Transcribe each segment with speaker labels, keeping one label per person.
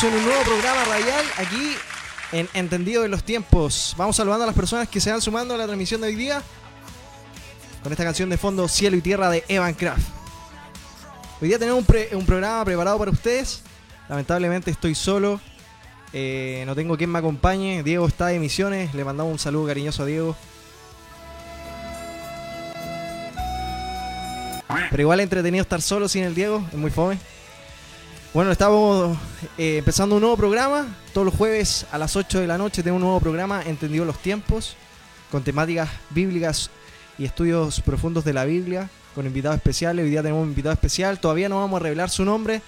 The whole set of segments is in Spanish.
Speaker 1: Estamos en un nuevo programa radial aquí en Entendido de los Tiempos. Vamos saludando a las personas que se van sumando a la transmisión de hoy día con esta canción de fondo Cielo y Tierra de Evan Kraft. Hoy día tenemos un, programa preparado para ustedes. Lamentablemente estoy solo. Eh, no tengo quien me acompañe. Diego está de misiones. Le mandamos un saludo cariñoso a Diego. Pero igual es entretenido estar solo sin el Diego. Es muy fome. Bueno, estamos eh, empezando un nuevo programa. Todos los jueves a las 8 de la noche tenemos un nuevo programa, Entendido los Tiempos, con temáticas bíblicas y estudios profundos de la Biblia, con invitados especiales. Hoy día tenemos un invitado especial. Todavía no vamos a revelar su nombre,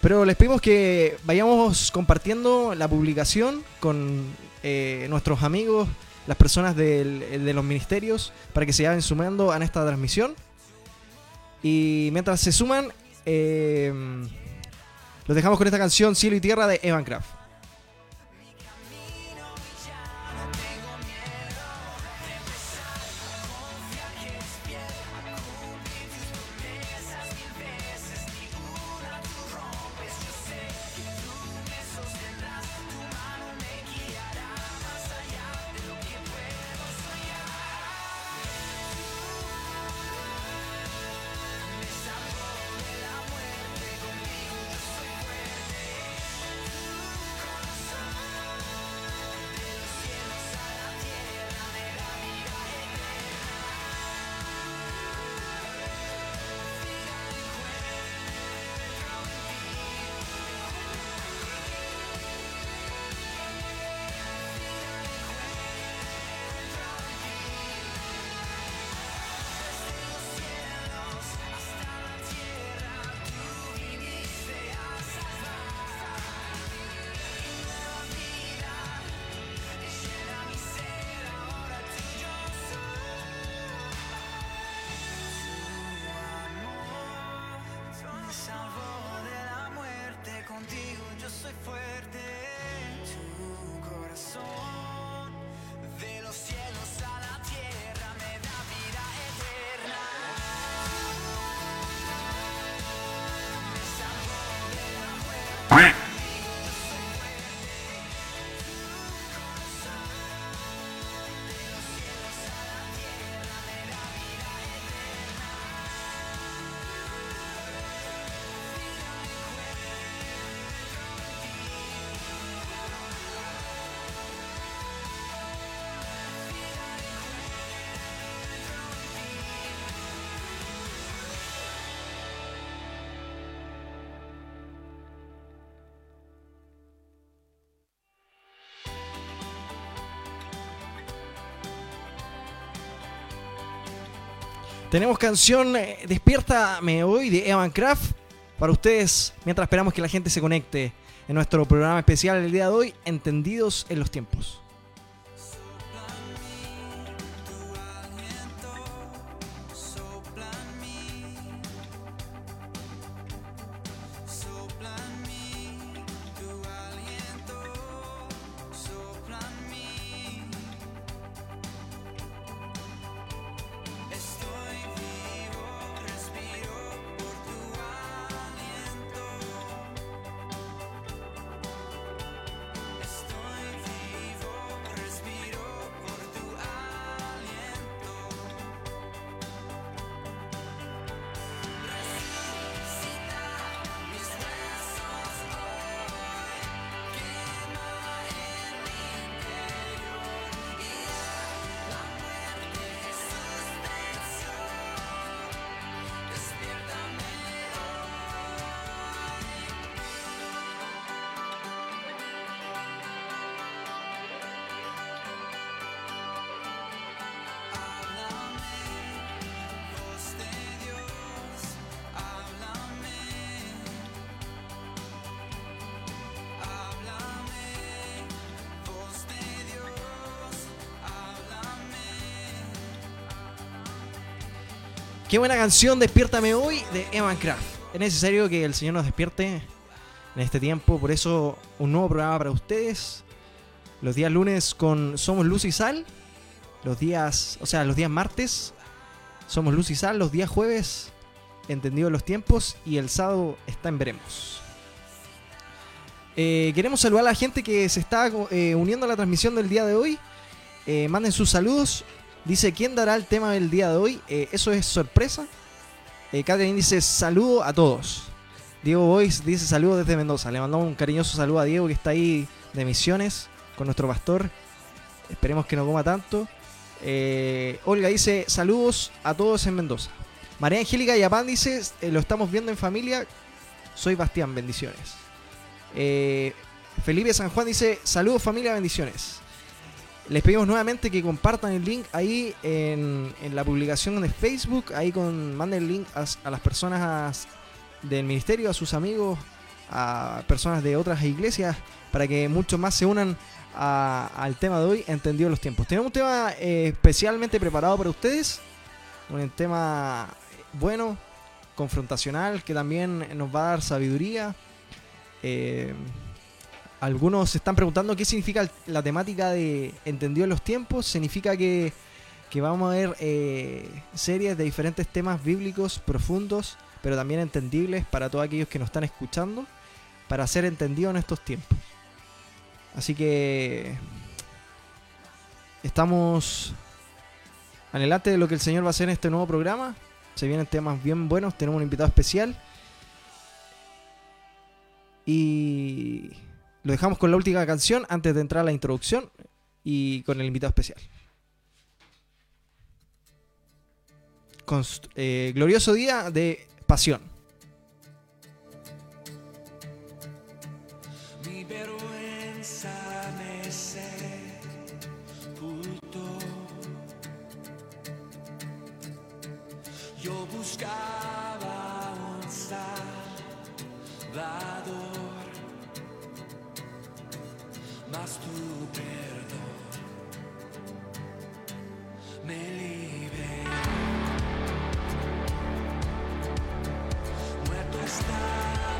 Speaker 1: pero les pedimos que vayamos compartiendo la publicación con eh, nuestros amigos, las personas del- de los ministerios, para que se vayan sumando a esta transmisión. Y mientras se suman, eh, los dejamos con esta canción Cielo y Tierra de Evan Kraft. Tenemos canción eh, Despiértame hoy de Evan Kraft para ustedes mientras esperamos que la gente se conecte en nuestro programa especial el día de hoy, Entendidos en los Tiempos. Qué buena canción, Despiértame hoy de Evan Craft. Es necesario que el Señor nos despierte en este tiempo, por eso un nuevo programa para ustedes. Los días lunes con Somos Luz y Sal. Los días, o sea, los días martes Somos Luz y Sal. Los días jueves, Entendido los tiempos. Y el sábado está en Veremos. Eh, queremos saludar a la gente que se está eh, uniendo a la transmisión del día de hoy. Eh, manden sus saludos. Dice, ¿quién dará el tema del día de hoy? eso es sorpresa. Catherine dice, saludo a todos. Diego Boyce dice, saludo desde Mendoza. Le mandamos un cariñoso saludo a Diego que está ahí de misiones con nuestro pastor. Esperemos que no coma tanto. Olga dice, saludos a todos en Mendoza. María Angélica Yapán dice, lo estamos viendo en familia. Soy Bastián, bendiciones. Eh, Felipe San Juan dice, saludos familia, bendiciones. Les pedimos nuevamente que compartan el link ahí en, la publicación de Facebook. Ahí con, manden el link a, las personas del ministerio, a sus amigos, a personas de otras iglesias, para que muchos más se unan al tema de hoy, entendido los tiempos. Tenemos un tema eh, especialmente preparado para ustedes. Un tema bueno, confrontacional, que también nos va a dar sabiduría eh, algunos se están preguntando qué significa la temática de Entendido en los tiempos. Significa que, vamos a ver eh, series de diferentes temas bíblicos profundos, pero también entendibles para todos aquellos que nos están escuchando, para ser entendido en estos tiempos. Así que estamos adelante de lo que el Señor va a hacer en este nuevo programa. Se vienen temas bien buenos, tenemos un invitado especial y lo dejamos con la última canción antes de entrar a la introducción y con el invitado especial. Eh, glorioso día de pasión.
Speaker 2: Yo buscaba un salvador. Mas tu perdón me libera. Muerto estaba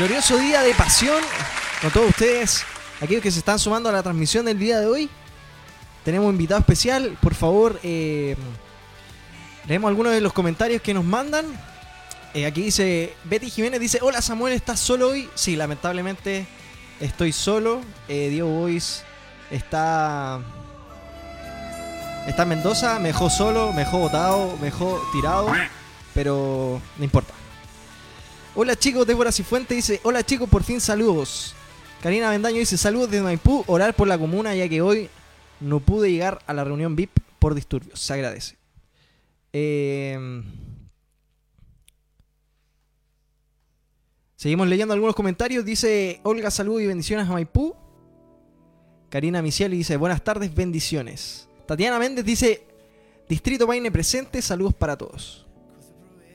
Speaker 2: Glorioso día
Speaker 1: de pasión con todos ustedes, aquellos que se están sumando a la transmisión del día de hoy. Tenemos un invitado especial, por favor, eh, leemos algunos de los comentarios que nos mandan. Eh, aquí dice, Betty Jiménez dice, hola Samuel, ¿estás solo hoy? Sí, lamentablemente estoy solo. Eh, Diego Boys está... Está en Mendoza, me dejó solo, me dejó botado, me dejó tirado, pero no importa. Hola chicos, Débora Cifuente dice, hola chicos, por fin saludos. Karina Vendaño dice, saludos desde Maipú, orar por la comuna ya que hoy no pude llegar a la reunión VIP por disturbios. Se agradece. Eh, Seguimos leyendo algunos comentarios. Dice Olga, saludos y bendiciones a Maipú. Karina Micieli dice, buenas tardes, bendiciones. Tatiana Méndez dice, Distrito Paine presente, saludos para todos.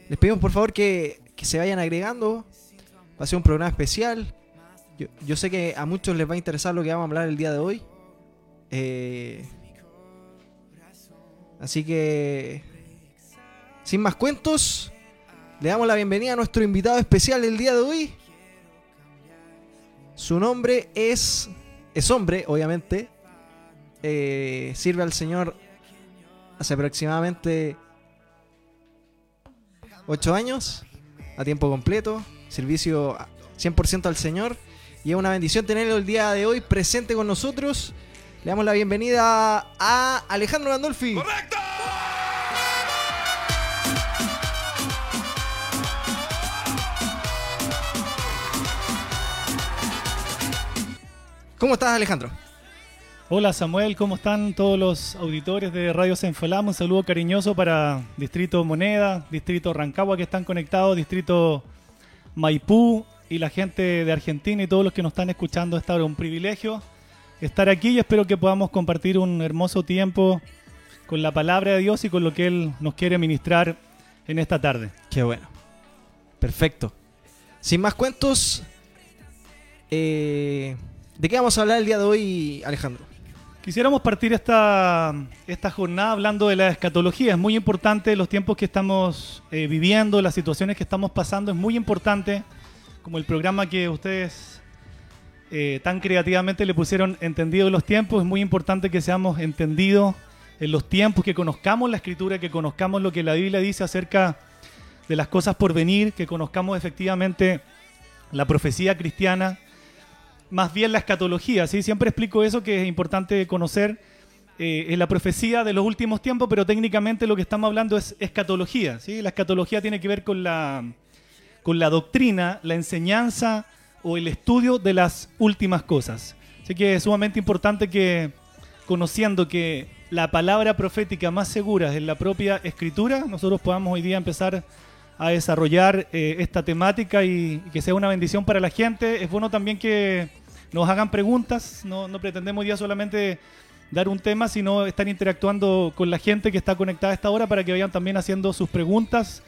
Speaker 1: Les pedimos por favor que que se vayan agregando. Va a ser un programa especial. Yo, yo, sé que a muchos les va a interesar lo que vamos a hablar el día de hoy. Eh, así que, sin más cuentos, le damos la bienvenida a nuestro invitado especial del día de hoy. Su nombre es, es hombre, obviamente. Eh, sirve al Señor hace aproximadamente 8 años a tiempo completo, servicio 100% al Señor. Y es una bendición tenerlo el día de hoy presente con nosotros. Le damos la bienvenida a Alejandro Gandolfi.
Speaker 3: ¡Correcto!
Speaker 1: ¿Cómo estás, Alejandro?
Speaker 4: Hola Samuel, ¿cómo están todos los auditores de Radio Senfalamo? Un saludo cariñoso para Distrito Moneda, Distrito Rancagua que están conectados, Distrito Maipú y la gente de Argentina y todos los que nos están escuchando. Es un privilegio estar aquí y espero que podamos compartir un hermoso tiempo con la palabra de Dios y con lo que Él nos quiere ministrar en esta tarde.
Speaker 1: Qué bueno. Perfecto. Sin más cuentos, eh, ¿de qué vamos a hablar el día de hoy, Alejandro?
Speaker 4: Quisiéramos partir esta, esta jornada hablando de la escatología. Es muy importante los tiempos que estamos eh, viviendo, las situaciones que estamos pasando. Es muy importante, como el programa que ustedes eh, tan creativamente le pusieron entendido los tiempos, es muy importante que seamos entendidos en los tiempos, que conozcamos la escritura, que conozcamos lo que la Biblia dice acerca de las cosas por venir, que conozcamos efectivamente la profecía cristiana más bien la escatología. ¿sí? Siempre explico eso que es importante conocer eh, en la profecía de los últimos tiempos, pero técnicamente lo que estamos hablando es escatología. ¿sí? La escatología tiene que ver con la, con la doctrina, la enseñanza o el estudio de las últimas cosas. Así que es sumamente importante que, conociendo que la palabra profética más segura es la propia escritura, nosotros podamos hoy día empezar a desarrollar eh, esta temática y, que sea una bendición para la gente. Es bueno también que nos hagan preguntas, no, no pretendemos día solamente dar un tema, sino estar interactuando con la gente que está conectada a esta hora para que vayan también haciendo sus preguntas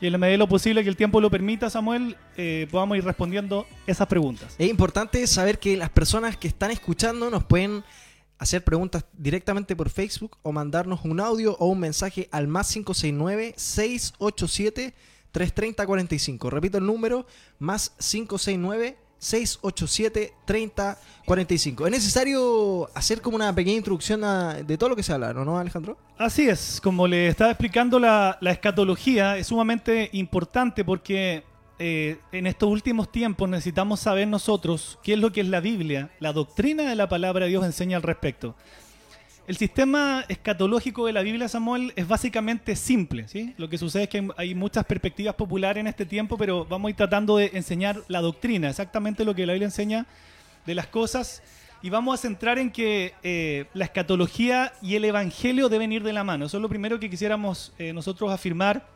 Speaker 4: y en la medida de lo posible que el tiempo lo permita, Samuel, eh, podamos ir respondiendo esas preguntas.
Speaker 1: Es importante saber que las personas que están escuchando nos pueden hacer preguntas directamente por Facebook o mandarnos un audio o un mensaje al más 569 687 330-45. Repito el número, más 569 687-3045. Es necesario hacer como una pequeña introducción de todo lo que se habla, ¿no, Alejandro?
Speaker 4: Así es, como le estaba explicando, la, escatología es sumamente importante porque eh, en estos últimos tiempos necesitamos saber nosotros qué es lo que es la Biblia, la doctrina de la palabra de Dios enseña al respecto. El sistema escatológico de la Biblia, Samuel, es básicamente simple. ¿sí? Lo que sucede es que hay muchas perspectivas populares en este tiempo, pero vamos a ir tratando de enseñar la doctrina, exactamente lo que la Biblia enseña de las cosas. Y vamos a centrar en que eh, la escatología y el evangelio deben ir de la mano. Eso es lo primero que quisiéramos eh, nosotros afirmar.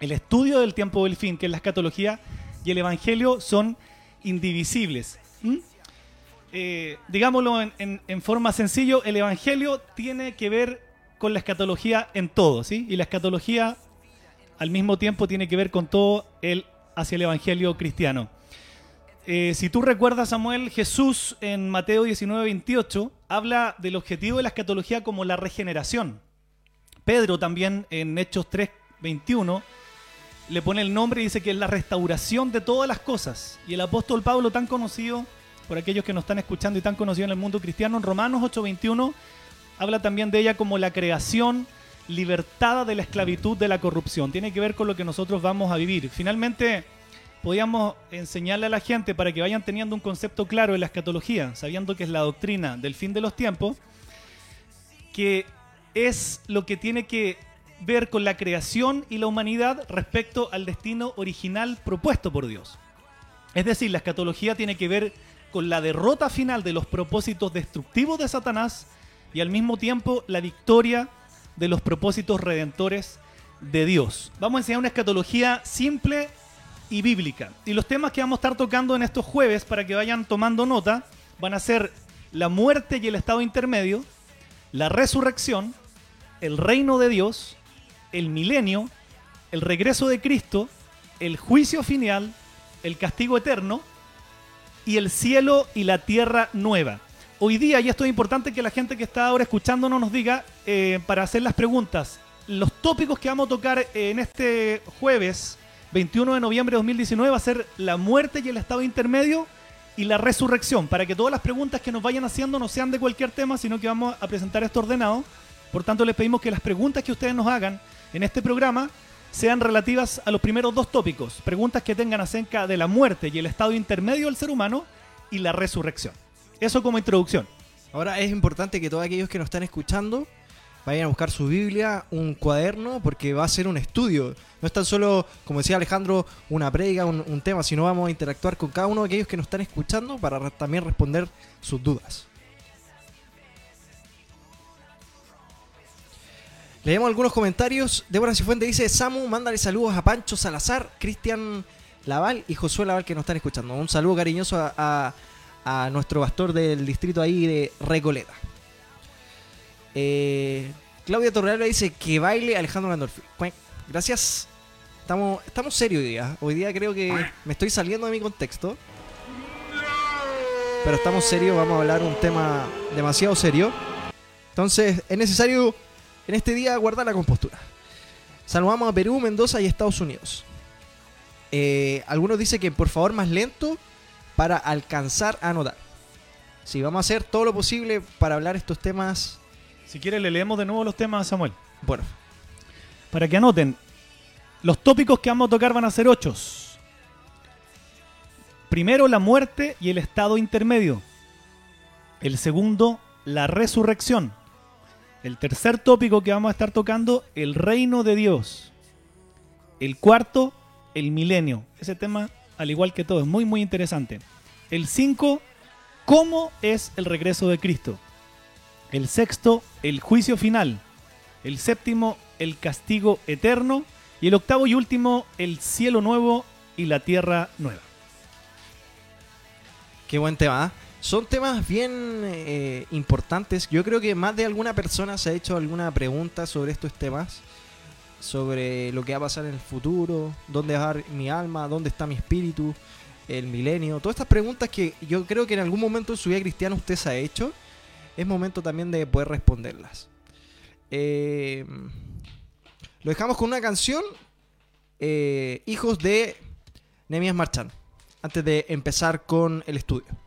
Speaker 4: El estudio del tiempo del fin, que la escatología y el evangelio, son indivisibles. Eh, digámoslo en, forma sencillo, el Evangelio tiene que ver con la escatología en todo, ¿sí? Y la escatología al mismo tiempo tiene que ver con todo el hacia el Evangelio cristiano. Eh, si tú recuerdas, Samuel, Jesús en Mateo 19, 28 habla del objetivo de la escatología como la regeneración. Pedro también en Hechos 3, 21 le pone el nombre y dice que es la restauración de todas las cosas. Y el apóstol Pablo, tan conocido por aquellos que nos están escuchando y tan conocido en el mundo cristiano, en Romanos 8:21, habla también de ella como la creación libertada de la esclavitud de la corrupción. Tiene que ver con lo que nosotros vamos a vivir. Finalmente, podíamos enseñarle a la gente para que vayan teniendo un concepto claro de la escatología, sabiendo que es la doctrina del fin de los tiempos, que es lo que tiene que ver con la creación y la humanidad respecto al destino original propuesto por Dios. Es decir, la escatología tiene que ver con la derrota final de los propósitos destructivos de Satanás y al mismo tiempo la victoria de los propósitos redentores de Dios. Vamos a enseñar una escatología simple y bíblica. Y los temas que vamos a estar tocando en estos jueves para que vayan tomando nota van a ser la muerte y el estado intermedio, la resurrección, el reino de Dios, el milenio, el regreso de Cristo, el juicio final, el castigo eterno y el cielo y la tierra nueva. Hoy día, y esto es importante que la gente que está ahora escuchándonos nos diga eh, para hacer las preguntas, los tópicos que vamos a tocar en este jueves 21 de noviembre de 2019 va a ser la muerte y el estado intermedio y la resurrección, para que todas las preguntas que nos vayan haciendo no sean de cualquier tema, sino que vamos a presentar esto ordenado. Por tanto, les pedimos que las preguntas que ustedes nos hagan en este programa sean relativas a los primeros dos tópicos, preguntas que tengan acerca de la muerte y el estado intermedio del ser humano y la resurrección. Eso como introducción.
Speaker 1: Ahora es importante que todos aquellos que nos están escuchando vayan a buscar su Biblia, un cuaderno, porque va a ser un estudio. No es tan solo, como decía Alejandro, una predica, un, un tema, sino vamos a interactuar con cada uno de aquellos que nos están escuchando para también responder sus dudas. Leemos algunos comentarios. Débora Cifuente dice, Samu, mándale saludos a Pancho Salazar, Cristian Laval y Josué Laval que nos están escuchando. Un saludo cariñoso a, a- nuestro pastor del distrito ahí de Recoleta. Eh, Claudia Torrealba dice que baile Alejandro Landolfi. Cuec. Gracias. Estamos, estamos serios hoy día. Hoy día creo que me estoy saliendo de mi contexto. Pero estamos serios, vamos a hablar un tema demasiado serio. Entonces es necesario en este día guardar la compostura. Saludamos a Perú, Mendoza y Estados Unidos. Eh, algunos dicen que por favor más lento para alcanzar a anotar. Sí, vamos a hacer todo lo posible para hablar estos temas.
Speaker 4: Si quiere, le leemos de nuevo los temas a Samuel.
Speaker 1: Bueno,
Speaker 4: Para que anoten, los tópicos que vamos a tocar van a ser ocho. Primero, la muerte y el estado intermedio. El segundo, la resurrección. El tercer tópico que vamos a estar tocando, el reino de Dios. El cuarto, el milenio. Ese tema, al igual que todo, es muy, muy interesante. El cinco, cómo es el regreso de Cristo. El sexto, el juicio final. El séptimo, el castigo eterno. Y el octavo y último, el cielo nuevo y la tierra nueva.
Speaker 1: qué buen tema. ¿ah? Son temas bien eh, importantes. Yo creo que más de alguna persona se ha hecho alguna pregunta sobre estos temas. Sobre lo que va a pasar en el futuro. ¿Dónde va mi alma? ¿Dónde está mi espíritu? El milenio. Todas estas preguntas que yo creo que en algún momento en su vida cristiana usted se ha hecho. Es momento también de poder responderlas. Eh, lo dejamos con una canción. eh, Hijos de Nemias Marchand. Antes de empezar con el estudio.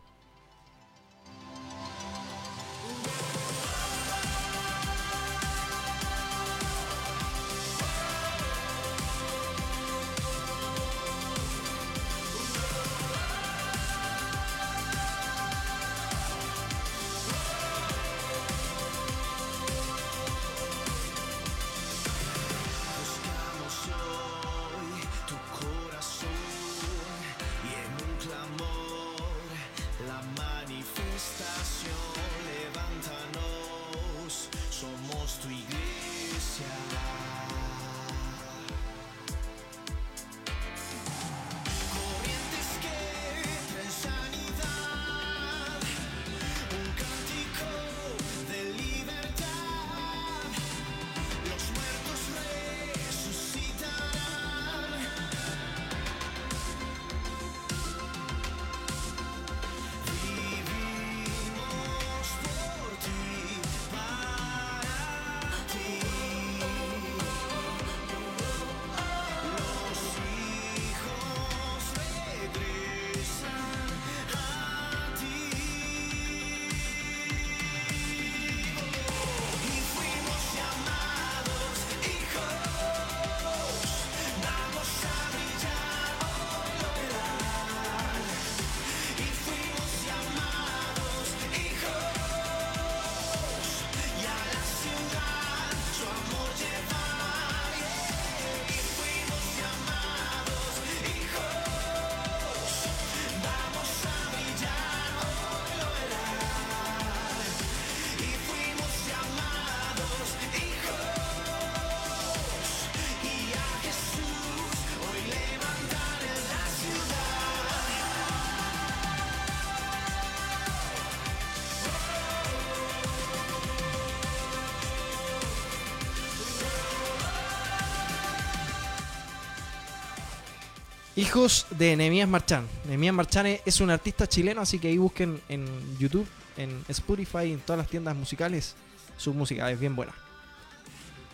Speaker 1: Hijos de Nehemías Marchán. Nehemías Marchán es- un artista chileno, así que ahí busquen en YouTube, en Spotify, en todas las tiendas musicales. Su música es bien buena.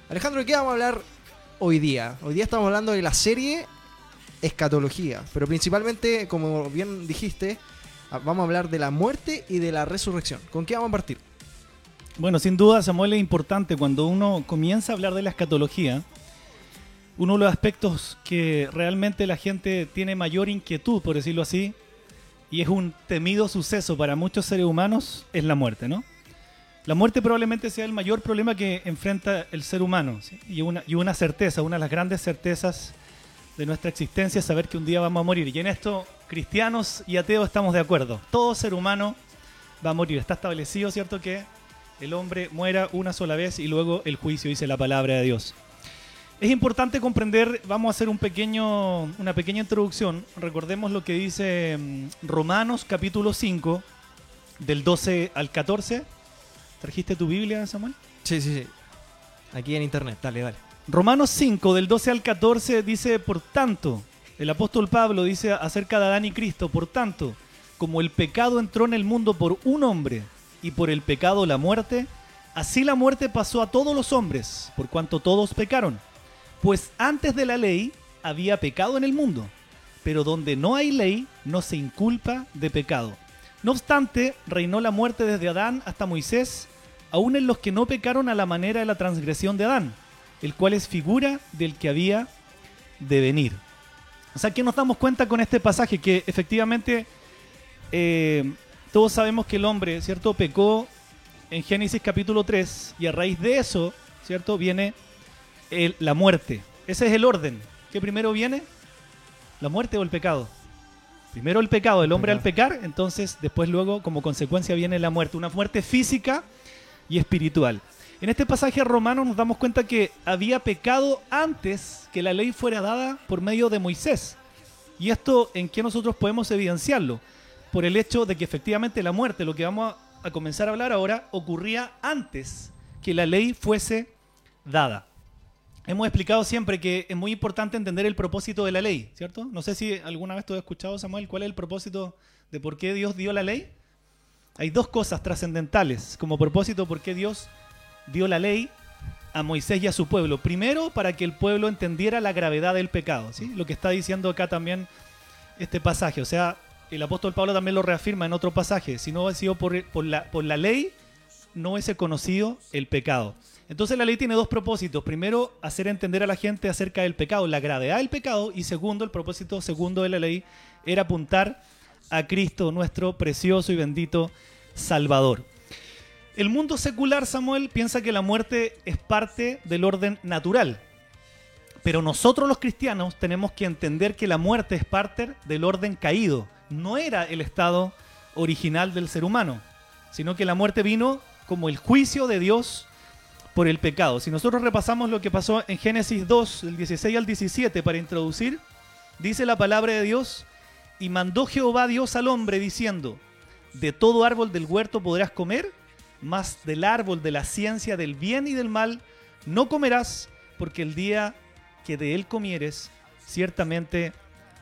Speaker 1: Alejandro, ¿de qué vamos a hablar hoy día? Hoy día estamos hablando de la serie Escatología, pero principalmente, como bien dijiste, a- vamos a hablar de la muerte y de la resurrección. ¿Con qué vamos a partir?
Speaker 4: Bueno, sin duda, Samuel, es importante cuando uno comienza a hablar de la escatología. Uno de los aspectos que realmente la gente tiene mayor inquietud, por decirlo así, y es un temido suceso para muchos seres humanos, es la muerte, ¿no? La muerte probablemente sea el mayor problema que enfrenta el ser humano, y, una, y una certeza, una de las grandes certezas de nuestra existencia es saber que un día vamos a morir. Y en esto, cristianos y ateos estamos de acuerdo. Todo ser humano va a morir. Está establecido, ¿cierto?, que el hombre muera una sola vez y luego el juicio, dice la palabra de Dios. Es importante comprender, vamos a hacer un pequeño, una pequeña introducción. Recordemos lo que dice mm, Romanos capítulo 5, del 12 al 14. ¿Trajiste tu Biblia, Samuel?
Speaker 1: Sí, sí, sí. Aquí en internet, dale, dale.
Speaker 4: Romanos 5, del 12 al 14, dice, por tanto, el apóstol Pablo dice acerca de Adán y Cristo, por tanto, como el pecado entró en el mundo por un hombre y por el pecado la muerte, así la muerte pasó a todos los hombres, por cuanto todos pecaron. Pues antes de la ley había pecado en el mundo, pero donde no hay ley no se inculpa de pecado. No obstante, reinó la muerte desde Adán hasta Moisés, aun en los que no pecaron a la manera de la transgresión de Adán, el cual es figura del que había de venir. O sea, que nos damos cuenta con este pasaje que efectivamente eh, todos sabemos que el hombre, ¿cierto?, pecó en Génesis capítulo 3 y a raíz de eso, ¿cierto?, viene el- la muerte. Ese es el orden. ¿Qué primero viene? ¿La muerte o el pecado? Primero el pecado, el hombre al pecar, entonces después luego como consecuencia viene la muerte, una muerte física y espiritual. En este pasaje romano nos damos cuenta que había pecado antes que la ley fuera dada por medio de Moisés. ¿Y esto en qué nosotros podemos evidenciarlo? Por el hecho de que efectivamente la muerte, lo que vamos a, a comenzar a hablar ahora, ocurría antes que la ley fuese dada. Hemos explicado siempre que es muy importante entender el propósito de la ley, ¿cierto? No sé si alguna vez tú has escuchado, Samuel, cuál es el propósito de por qué Dios dio la ley. Hay dos cosas trascendentales como propósito por qué Dios dio la ley a Moisés y a su pueblo. Primero, para que el pueblo entendiera la gravedad del pecado, ¿sí? Lo que está diciendo acá también este pasaje. O sea, el apóstol Pablo también lo reafirma en otro pasaje. Si no hubiese sido por la, por la ley, no hubiese conocido el pecado. Entonces la ley tiene dos propósitos. Primero, hacer entender a la gente acerca del pecado, la gravedad del pecado. Y segundo, el propósito segundo de la ley era apuntar a Cristo, nuestro precioso y bendito Salvador. El mundo secular, Samuel, piensa que la muerte es parte del orden natural. Pero nosotros los cristianos tenemos que entender que la muerte es parte del orden caído. No era el estado original del ser humano, sino que la muerte vino como el juicio de Dios por el pecado. Si nosotros repasamos lo que pasó en Génesis 2, del 16 al 17, para introducir, dice la palabra de Dios, y mandó Jehová Dios al hombre diciendo, de todo árbol del huerto podrás comer, mas del árbol de la ciencia del bien y del mal no comerás, porque el día que de él comieres, ciertamente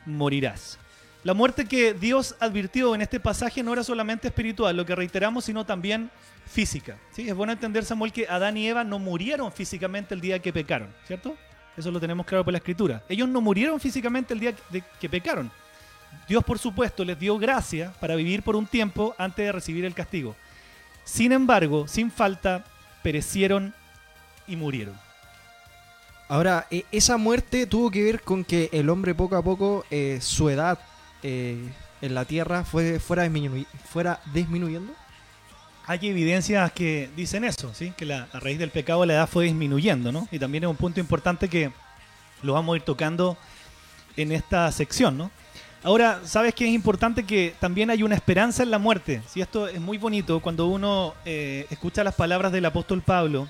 Speaker 4: morirás. La muerte que Dios advirtió en este pasaje no era solamente espiritual, lo que reiteramos, sino también física. ¿sí? Es bueno entender, Samuel, que Adán y Eva no murieron físicamente el día que pecaron, ¿cierto? Eso lo tenemos claro por la escritura. Ellos no murieron físicamente el día que pecaron. Dios, por supuesto, les dio gracia para vivir por un tiempo antes de recibir el castigo. Sin embargo, sin falta, perecieron y murieron.
Speaker 1: Ahora, e- esa muerte tuvo que ver con que el hombre poco a poco, eh, su edad eh, en la tierra fue, fuera, fuera disminuyendo.
Speaker 4: Hay evidencias que dicen eso, ¿sí? que la, a raíz del pecado la edad fue disminuyendo, ¿no? Y también es un punto importante que lo vamos a ir tocando en esta sección, ¿no? Ahora, ¿sabes que es importante que también hay una esperanza en la muerte? ¿sí? Esto es muy bonito cuando uno eh, escucha las palabras del apóstol Pablo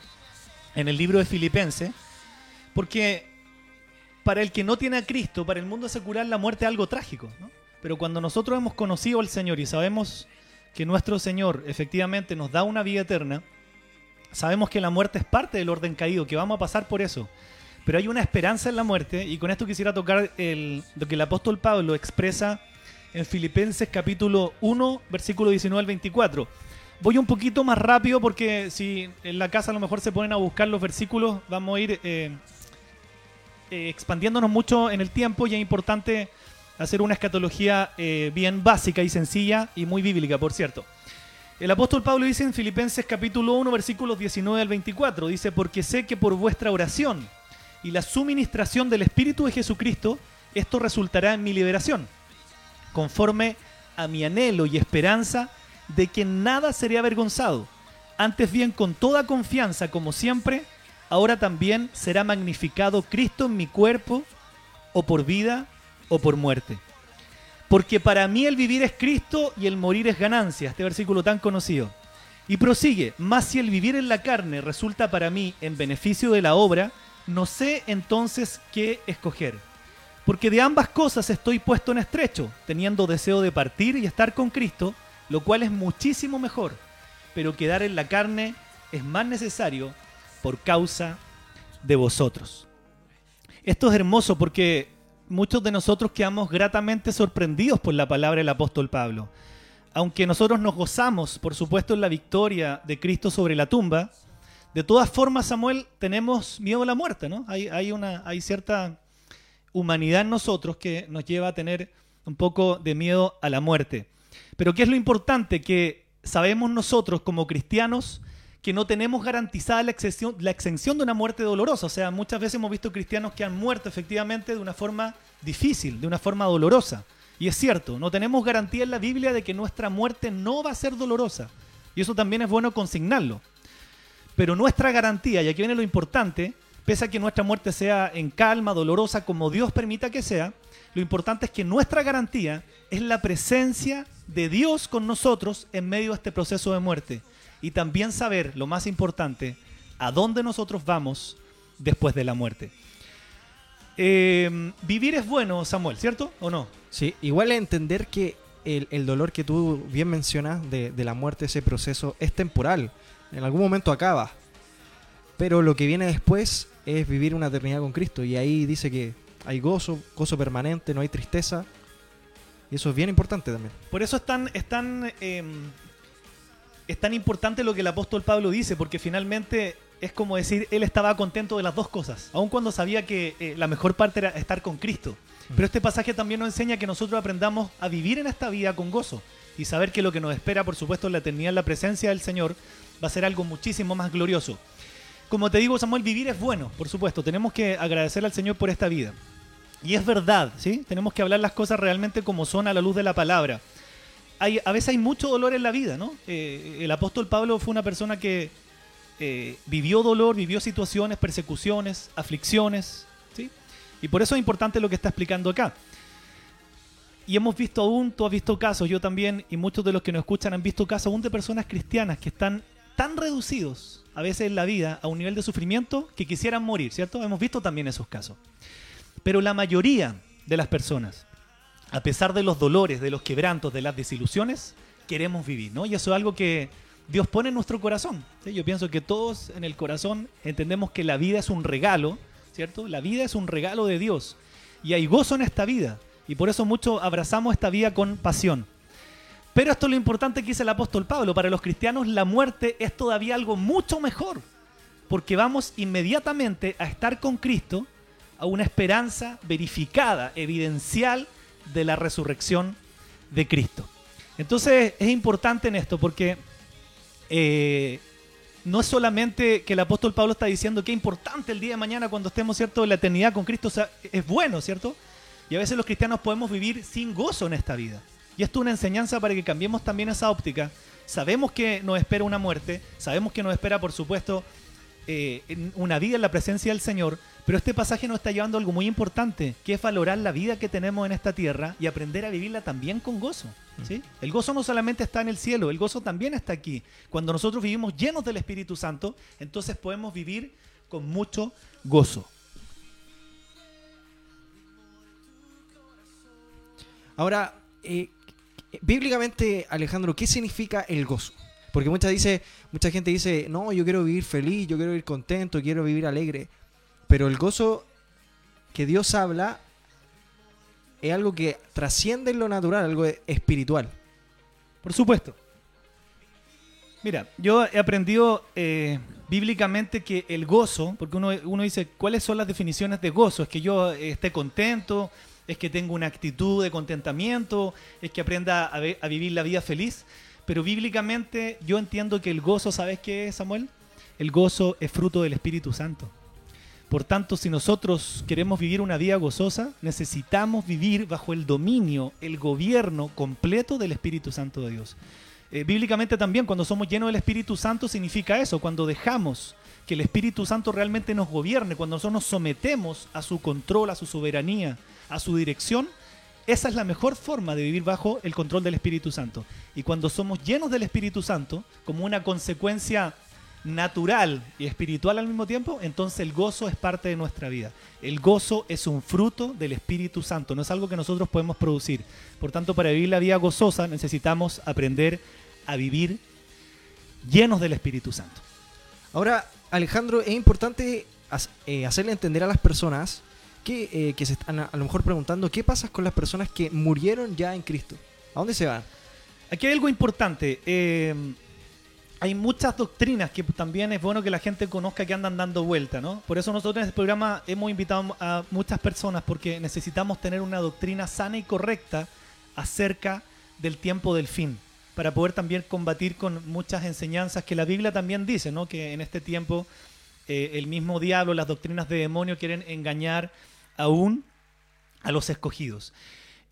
Speaker 4: en el libro de Filipenses, porque para el que no tiene a Cristo, para el mundo secular, la muerte es algo trágico, ¿no? Pero cuando nosotros hemos conocido al Señor y sabemos que nuestro Señor efectivamente nos da una vida eterna, sabemos que la muerte es parte del orden caído, que vamos a pasar por eso. pero hay una esperanza en la muerte y con esto quisiera tocar el, lo que el apóstol Pablo expresa en Filipenses capítulo 1, versículo 19 al 24. Voy un poquito más rápido porque si en la casa a lo mejor se ponen a buscar los versículos, vamos a ir eh, eh, expandiéndonos mucho en el tiempo y es importante hacer una escatología eh, bien básica y sencilla y muy bíblica, por cierto. El apóstol Pablo dice en Filipenses capítulo 1, versículos 19 al 24, dice, porque sé que por vuestra oración y la suministración del Espíritu de Jesucristo, esto resultará en mi liberación, conforme a mi anhelo y esperanza de que nada seré avergonzado. Antes bien, con toda confianza, como siempre, ahora también será magnificado Cristo en mi cuerpo, o por vida, o por muerte. Porque para mí el vivir es Cristo y el morir es ganancia. Este versículo tan conocido. Y prosigue, más si el vivir en la carne resulta para mí en beneficio de la obra, no sé entonces qué escoger. Porque de ambas cosas estoy puesto en estrecho, teniendo deseo de partir y estar con Cristo, lo cual es muchísimo mejor. Pero quedar en la carne es más necesario por causa de vosotros. Esto es hermoso porque muchos de nosotros quedamos gratamente sorprendidos por la palabra del apóstol Pablo. Aunque nosotros nos gozamos, por supuesto, en la victoria de Cristo sobre la tumba, de todas formas, Samuel, tenemos miedo a la muerte, ¿no? Hay, hay, una, hay cierta humanidad en nosotros que nos lleva a tener un poco de miedo a la muerte. Pero ¿qué es lo importante? Que sabemos nosotros como cristianos que no tenemos garantizada la exención, la exención de una muerte dolorosa. O sea, muchas veces hemos visto cristianos que han muerto efectivamente de una forma difícil, de una forma dolorosa. Y es cierto, no tenemos garantía en la Biblia de que nuestra muerte no va a ser dolorosa. Y eso también es bueno consignarlo. Pero nuestra garantía, y aquí viene lo importante, pese a que nuestra muerte sea en calma, dolorosa, como Dios permita que sea, lo importante es que nuestra garantía es la presencia de Dios con nosotros en medio de este proceso de muerte y también saber, lo más importante, a dónde nosotros vamos después de la muerte. Eh, vivir es bueno, Samuel, ¿cierto o no?
Speaker 1: Sí, igual entender que el, dolor que tú bien mencionas de, de, la muerte, ese proceso, es temporal. En algún momento acaba. Pero lo que viene después es vivir una eternidad con Cristo. Y ahí dice que hay gozo, gozo permanente, no hay tristeza. Y eso es bien importante también.
Speaker 4: Por eso es tan, es tan eh, es tan importante lo que el apóstol Pablo dice, porque finalmente es como decir, él estaba contento de las dos cosas, aun cuando sabía que eh, la mejor parte era estar con Cristo. Pero este pasaje también nos enseña que nosotros aprendamos a vivir en esta vida con gozo y saber que lo que nos espera, por supuesto, en la eternidad, en la presencia del Señor, va a ser algo muchísimo más glorioso. Como te digo, Samuel, vivir es bueno, por supuesto. Tenemos que agradecer al Señor por esta vida. Y es verdad, ¿sí? Tenemos que hablar las cosas realmente como son a la luz de la palabra a veces hay mucho dolor en la vida, ¿no? Eh, el apóstol Pablo fue una persona que eh, vivió dolor, vivió situaciones, persecuciones, aflicciones, ¿sí? Y por eso es importante lo que está explicando acá. Y hemos visto aún, tú has visto casos, yo también, y muchos de los que nos escuchan han visto casos aún de personas cristianas que están tan reducidos a veces en la vida a un nivel de sufrimiento que quisieran morir, ¿cierto? Hemos visto también esos casos. Pero la mayoría de las personas a pesar de los dolores, de los quebrantos, de las desilusiones, queremos vivir, ¿no? Y eso es algo que Dios pone en nuestro corazón. Yo pienso que todos en el corazón entendemos que la vida es un regalo, ¿cierto? La vida es un regalo de Dios. Y hay gozo en esta vida. Y por eso muchos abrazamos esta vida con pasión. Pero esto es lo importante que dice el apóstol Pablo. Para los cristianos la muerte es todavía algo mucho mejor. Porque vamos inmediatamente a estar con Cristo, a una esperanza verificada, evidencial de la resurrección de Cristo. Entonces es importante en esto porque eh, no es solamente que el apóstol Pablo está diciendo que es importante el día de mañana cuando estemos, ¿cierto?, en la eternidad con Cristo, es bueno, ¿cierto? Y a veces los cristianos podemos vivir sin gozo en esta vida. Y esto es una enseñanza para que cambiemos también esa óptica. Sabemos que nos espera una muerte, sabemos que nos espera, por supuesto, eh, una vida en la presencia del Señor, pero este pasaje nos está llevando a algo muy importante, que es valorar la vida que tenemos en esta tierra y aprender a vivirla también con gozo. ¿sí? El gozo no solamente está en el cielo, el gozo también está aquí. Cuando nosotros vivimos llenos del Espíritu Santo, entonces podemos vivir con mucho gozo.
Speaker 1: Ahora, eh, bíblicamente, Alejandro, ¿qué significa el gozo? Porque mucha, dice, mucha gente dice, no, yo quiero vivir feliz, yo quiero vivir contento, quiero vivir alegre. Pero el gozo que Dios habla es algo que trasciende en lo natural, algo espiritual.
Speaker 4: Por supuesto. Mira, yo he aprendido eh, bíblicamente que el gozo, porque uno, dice, ¿cuáles son las definiciones de gozo? Es que yo esté contento, es que tenga una actitud de contentamiento, es que aprenda a, a vivir la vida feliz. Pero bíblicamente yo entiendo que el gozo, ¿sabes qué Samuel? El gozo es fruto del Espíritu Santo. Por tanto, si nosotros queremos vivir una vida gozosa, necesitamos vivir bajo el dominio, el gobierno completo del Espíritu Santo de Dios. Eh, bíblicamente también, cuando somos llenos del Espíritu Santo, significa eso, cuando dejamos que el Espíritu Santo realmente nos gobierne, cuando nosotros nos sometemos a su control, a su soberanía, a su dirección, esa es la mejor forma de vivir bajo el control del Espíritu Santo. Y cuando somos llenos del Espíritu Santo, como una consecuencia natural y espiritual al mismo tiempo, entonces el gozo es parte de nuestra vida. El gozo es un fruto del Espíritu Santo, no es algo que nosotros podemos producir. Por tanto, para vivir la vida gozosa necesitamos aprender a vivir llenos del Espíritu Santo.
Speaker 1: Ahora, Alejandro, es importante eh, hacerle entender a las personas que, eh, que se están a, a lo mejor preguntando qué pasa con las personas que murieron ya en Cristo. ¿A dónde se van?
Speaker 4: Aquí hay algo importante. eh, hay muchas doctrinas que también es bueno que la gente conozca que andan dando vuelta, ¿no? Por eso nosotros en este programa hemos invitado a muchas personas porque necesitamos tener una doctrina sana y correcta acerca del tiempo del fin, para poder también combatir con muchas enseñanzas que la Biblia también dice, ¿no? Que en este tiempo eh, el mismo diablo, las doctrinas de demonio quieren engañar aún a los escogidos.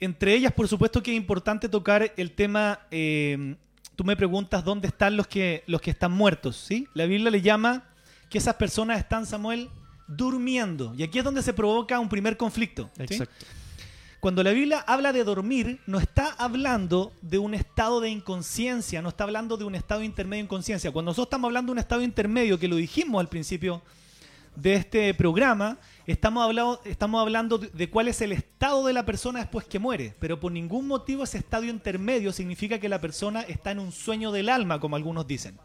Speaker 4: Entre ellas, por supuesto que es importante tocar el tema, eh, tú me preguntas dónde están los que, los que están muertos, ¿sí? La Biblia le llama que esas personas están, Samuel, durmiendo. Y aquí es donde se provoca un primer conflicto. ¿sí?
Speaker 1: Exacto.
Speaker 4: Cuando la Biblia habla de dormir, no está hablando de un estado de inconsciencia, no está hablando de un estado intermedio de inconsciencia. Cuando nosotros estamos hablando de un estado intermedio, que lo dijimos al principio de este programa, estamos hablando, estamos hablando de, de cuál es el estado de la persona después que muere. Pero por ningún motivo ese estadio intermedio significa que la persona está en un sueño del alma, como algunos dicen.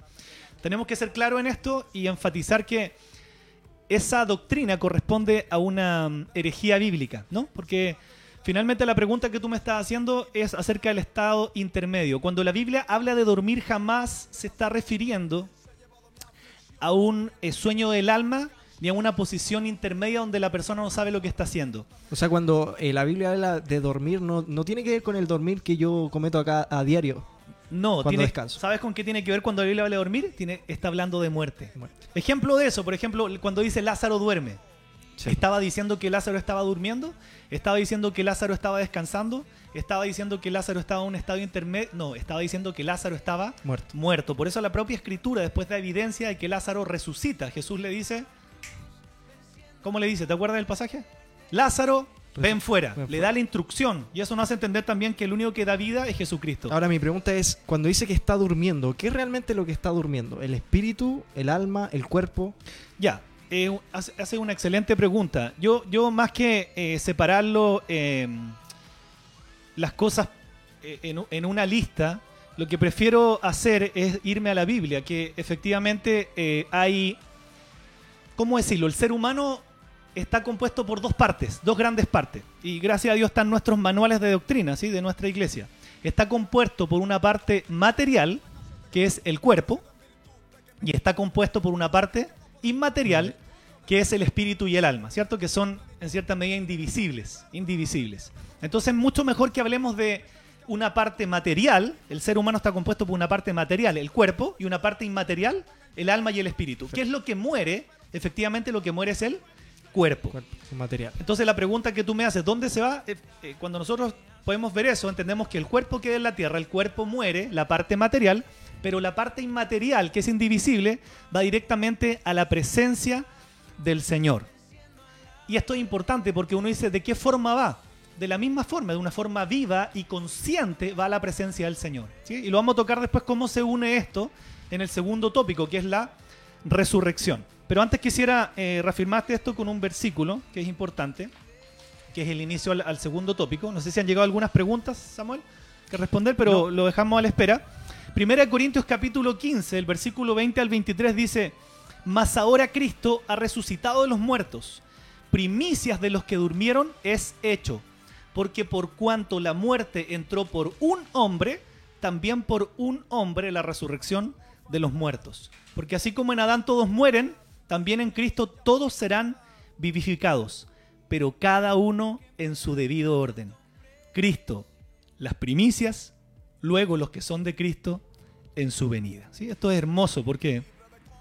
Speaker 4: Tenemos que ser claros en esto y enfatizar que esa doctrina corresponde a una mm, herejía bíblica, ¿no? Porque finalmente la pregunta que tú me estás haciendo es acerca del estado intermedio. Cuando la Biblia habla de dormir jamás se está refiriendo a un eh, sueño del alma ni a una posición intermedia donde la persona no sabe lo que está haciendo.
Speaker 1: O sea, cuando eh, la Biblia habla de dormir, no, no tiene que ver con el dormir que yo cometo acá a diario.
Speaker 4: No,
Speaker 1: Cuando
Speaker 4: tiene,
Speaker 1: descanso.
Speaker 4: ¿sabes con qué tiene que ver cuando la Biblia habla de dormir? Tiene, está hablando de muerte.
Speaker 1: Muerte.
Speaker 4: Ejemplo de eso, por ejemplo, cuando dice Lázaro duerme.
Speaker 1: Sí.
Speaker 4: ¿Estaba diciendo que Lázaro estaba durmiendo? ¿Estaba diciendo que Lázaro estaba descansando? ¿Estaba diciendo que Lázaro estaba en un estado intermedio? No, estaba diciendo que Lázaro estaba
Speaker 1: Muerto.
Speaker 4: muerto. Por eso la propia escritura después da evidencia de que Lázaro resucita. Jesús le dice, ¿cómo le dice? ¿Te acuerdas del pasaje? Lázaro, ven fuera.
Speaker 1: ven
Speaker 4: Le
Speaker 1: fuera.
Speaker 4: da la instrucción. Y eso nos hace entender también que el único que da vida es Jesucristo.
Speaker 1: Ahora mi pregunta es, cuando dice que está durmiendo, ¿qué es realmente lo que está durmiendo? ¿El espíritu, el alma, el cuerpo?
Speaker 4: Ya, eh, hace una excelente pregunta. Yo, yo más que eh, separarlo, eh, las cosas eh, en, una lista, lo que prefiero hacer es irme a la Biblia, que efectivamente hay, ¿cómo decirlo? El ser humano está compuesto por dos partes, dos grandes partes. Y gracias a Dios están nuestros manuales de doctrina, ¿sí? De nuestra iglesia. Está compuesto por una parte material, que es el cuerpo, y está compuesto por una parte inmaterial, que es el espíritu y el alma, ¿cierto? Que son en cierta medida indivisibles, indivisibles. Entonces, mucho mejor que hablemos de una parte material, el ser humano está compuesto por una parte material, el cuerpo, y una parte inmaterial, el alma y el espíritu. ¿Qué es lo que muere? Efectivamente, lo que muere es el cuerpo.
Speaker 1: Cuerpo, material.
Speaker 4: Entonces la pregunta que tú me haces, ¿dónde se va? Eh, eh, cuando nosotros podemos ver eso, entendemos que el cuerpo queda en la tierra, el cuerpo muere, la parte material, pero la parte inmaterial, que es indivisible, va directamente a la presencia del Señor. Y esto es importante porque uno dice, ¿de qué forma va? De la misma forma, de una forma viva y consciente va a la presencia del Señor. ¿sí? Y lo vamos a tocar después cómo se une esto en el segundo tópico, que es la resurrección. Pero antes quisiera eh, reafirmarte esto con un versículo que es importante, que es el inicio al, al segundo tópico. No sé si han llegado algunas preguntas, Samuel, que responder, pero
Speaker 1: No.
Speaker 4: lo dejamos a la espera. Primera de Corintios capítulo 15, el versículo 20 al 23 dice, Mas ahora Cristo ha resucitado de los muertos, primicias de los que durmieron es hecho. Porque por cuanto la muerte entró por un hombre, también por un hombre la resurrección de los muertos. Porque así como en Adán todos mueren, también en Cristo todos serán vivificados, pero cada uno en su debido orden. Cristo, las primicias, luego los que son de Cristo en su venida. ¿Sí? Esto es hermoso porque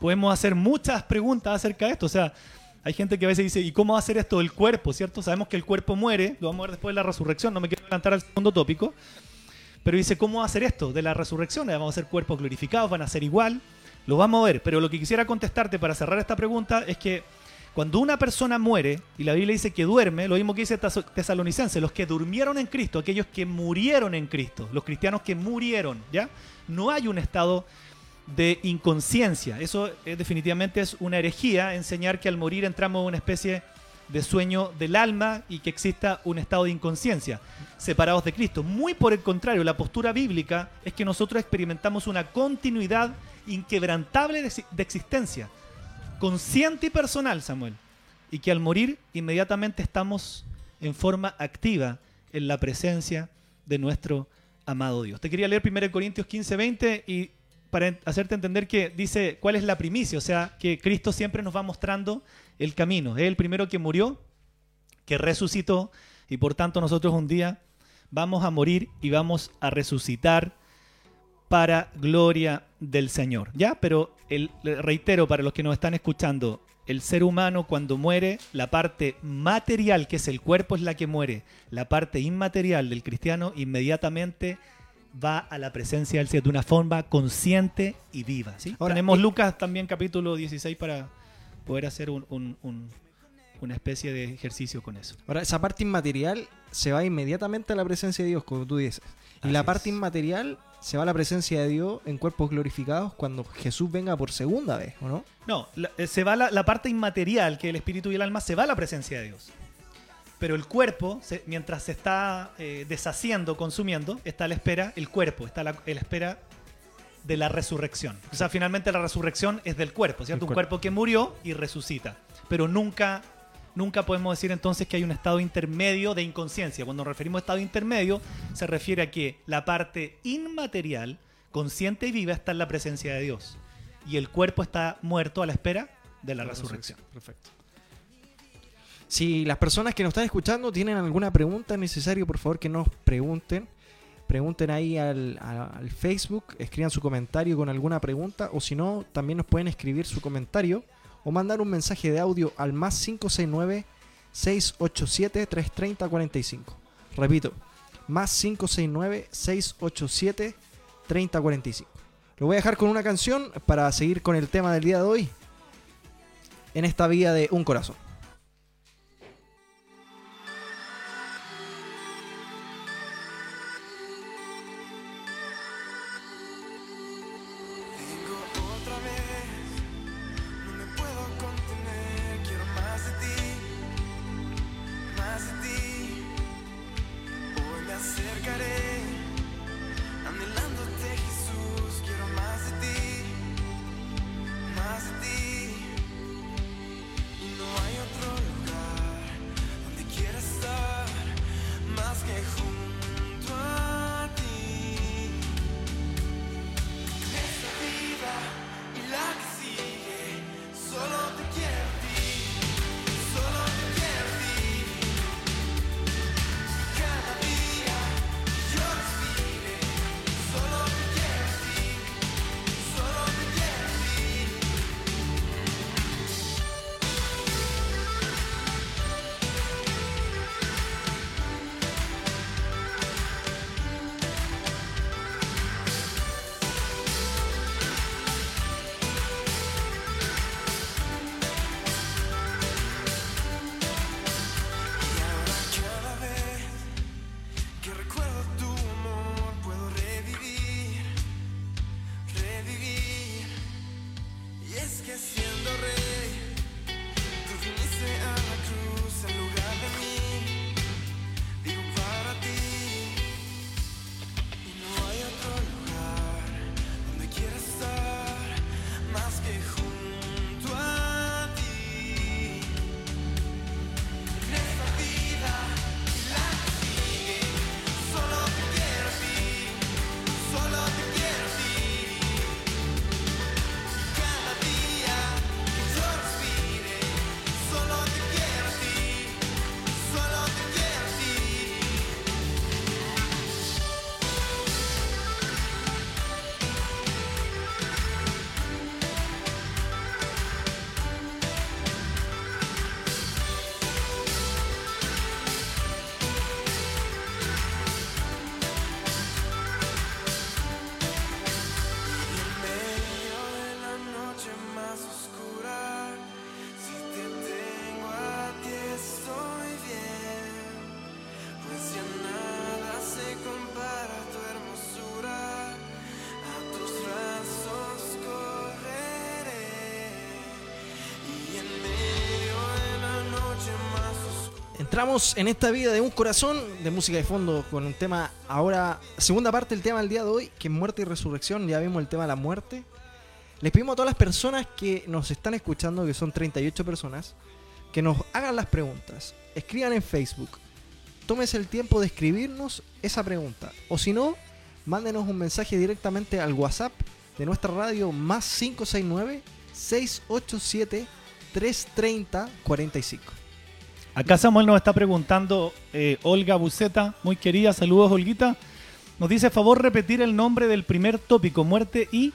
Speaker 4: podemos hacer muchas preguntas acerca de esto. O sea, hay gente que a veces dice, ¿y cómo va a ser esto del cuerpo? ¿Cierto? Sabemos que el cuerpo muere, lo vamos a ver después de la resurrección, no me quiero adelantar al segundo tópico, pero dice, ¿cómo va a ser esto de la resurrección? Vamos a ser cuerpos glorificados, van a ser igual, lo vamos a ver. Pero lo que quisiera contestarte para cerrar esta pregunta es que cuando una persona muere, y la Biblia dice que duerme, lo mismo que dice Tesalonicense, los que durmieron en Cristo, aquellos que murieron en Cristo, los cristianos que murieron, ¿ya? No hay un estado de inconsciencia. Eso eh, definitivamente es una herejía, enseñar que al morir entramos en una especie de sueño del alma y que exista un estado de inconsciencia, separados de Cristo. Muy por el contrario, la postura bíblica es que nosotros experimentamos una continuidad inquebrantable de existencia consciente y personal, Samuel. Y que al morir inmediatamente estamos en forma activa en la presencia de nuestro amado Dios. Te quería leer 1 Corintios 15, 20 y para hacerte entender que dice cuál es la primicia, o sea, que Cristo siempre nos va mostrando el camino. Es el primero que murió, que resucitó y por tanto nosotros un día vamos a morir y vamos a resucitar para gloria del Señor. ¿Ya? Pero el, reitero para los que nos están escuchando, el ser humano cuando muere, la parte material, que es el cuerpo, es la que muere. La parte inmaterial del cristiano inmediatamente va a la presencia del cielo de una forma consciente y viva. ¿sí? Tenemos Lucas también capítulo 16 para poder hacer una especie de ejercicio con eso.
Speaker 1: Ahora, esa parte inmaterial se va inmediatamente a la presencia de Dios, como tú dices. Y la parte inmaterial se va a la presencia de Dios en cuerpos glorificados cuando Jesús venga por segunda vez, ¿o no?
Speaker 4: No, eh, se va la, parte inmaterial, que el espíritu y el alma, se va a la presencia de Dios. Pero el cuerpo, mientras se está eh, deshaciendo, consumiendo, está a la espera, el cuerpo, está a la, espera de la resurrección. O sea, finalmente la resurrección es del cuerpo, ¿cierto? Un cuerpo que murió y resucita. Pero nunca nunca podemos decir entonces que hay un estado intermedio de inconsciencia. Cuando nos referimos a estado intermedio, se refiere a que la parte inmaterial, consciente y viva, está en la presencia de Dios. Y el cuerpo está muerto a la espera de la, resurrección.
Speaker 1: Perfecto. Si las personas que nos están escuchando tienen alguna pregunta, es necesario por favor que nos pregunten. Pregunten ahí al, al Facebook, escriban su comentario con alguna pregunta o si no, también nos pueden escribir su comentario o mandar un mensaje de audio al más 569 687 330 45. Repito, más 569 687 3045. Lo voy a dejar con una canción para seguir con el tema del día de hoy en esta vía de un corazón. Entramos en esta vida de un corazón de música de fondo con un tema ahora, segunda parte del tema del día de hoy, que es muerte y resurrección. Ya vimos el tema de la muerte. Les pedimos a todas las personas que nos están escuchando, que son 38 personas, que nos hagan las preguntas. Escriban en Facebook. Tómese el tiempo de escribirnos esa pregunta. O si no, mándenos un mensaje directamente al WhatsApp de nuestra radio más 569 687 330 45.
Speaker 4: Acá Samuel nos está preguntando, eh, Olga Buceta, muy querida, saludos Olguita. Nos dice, favor repetir el nombre del primer tópico, muerte y...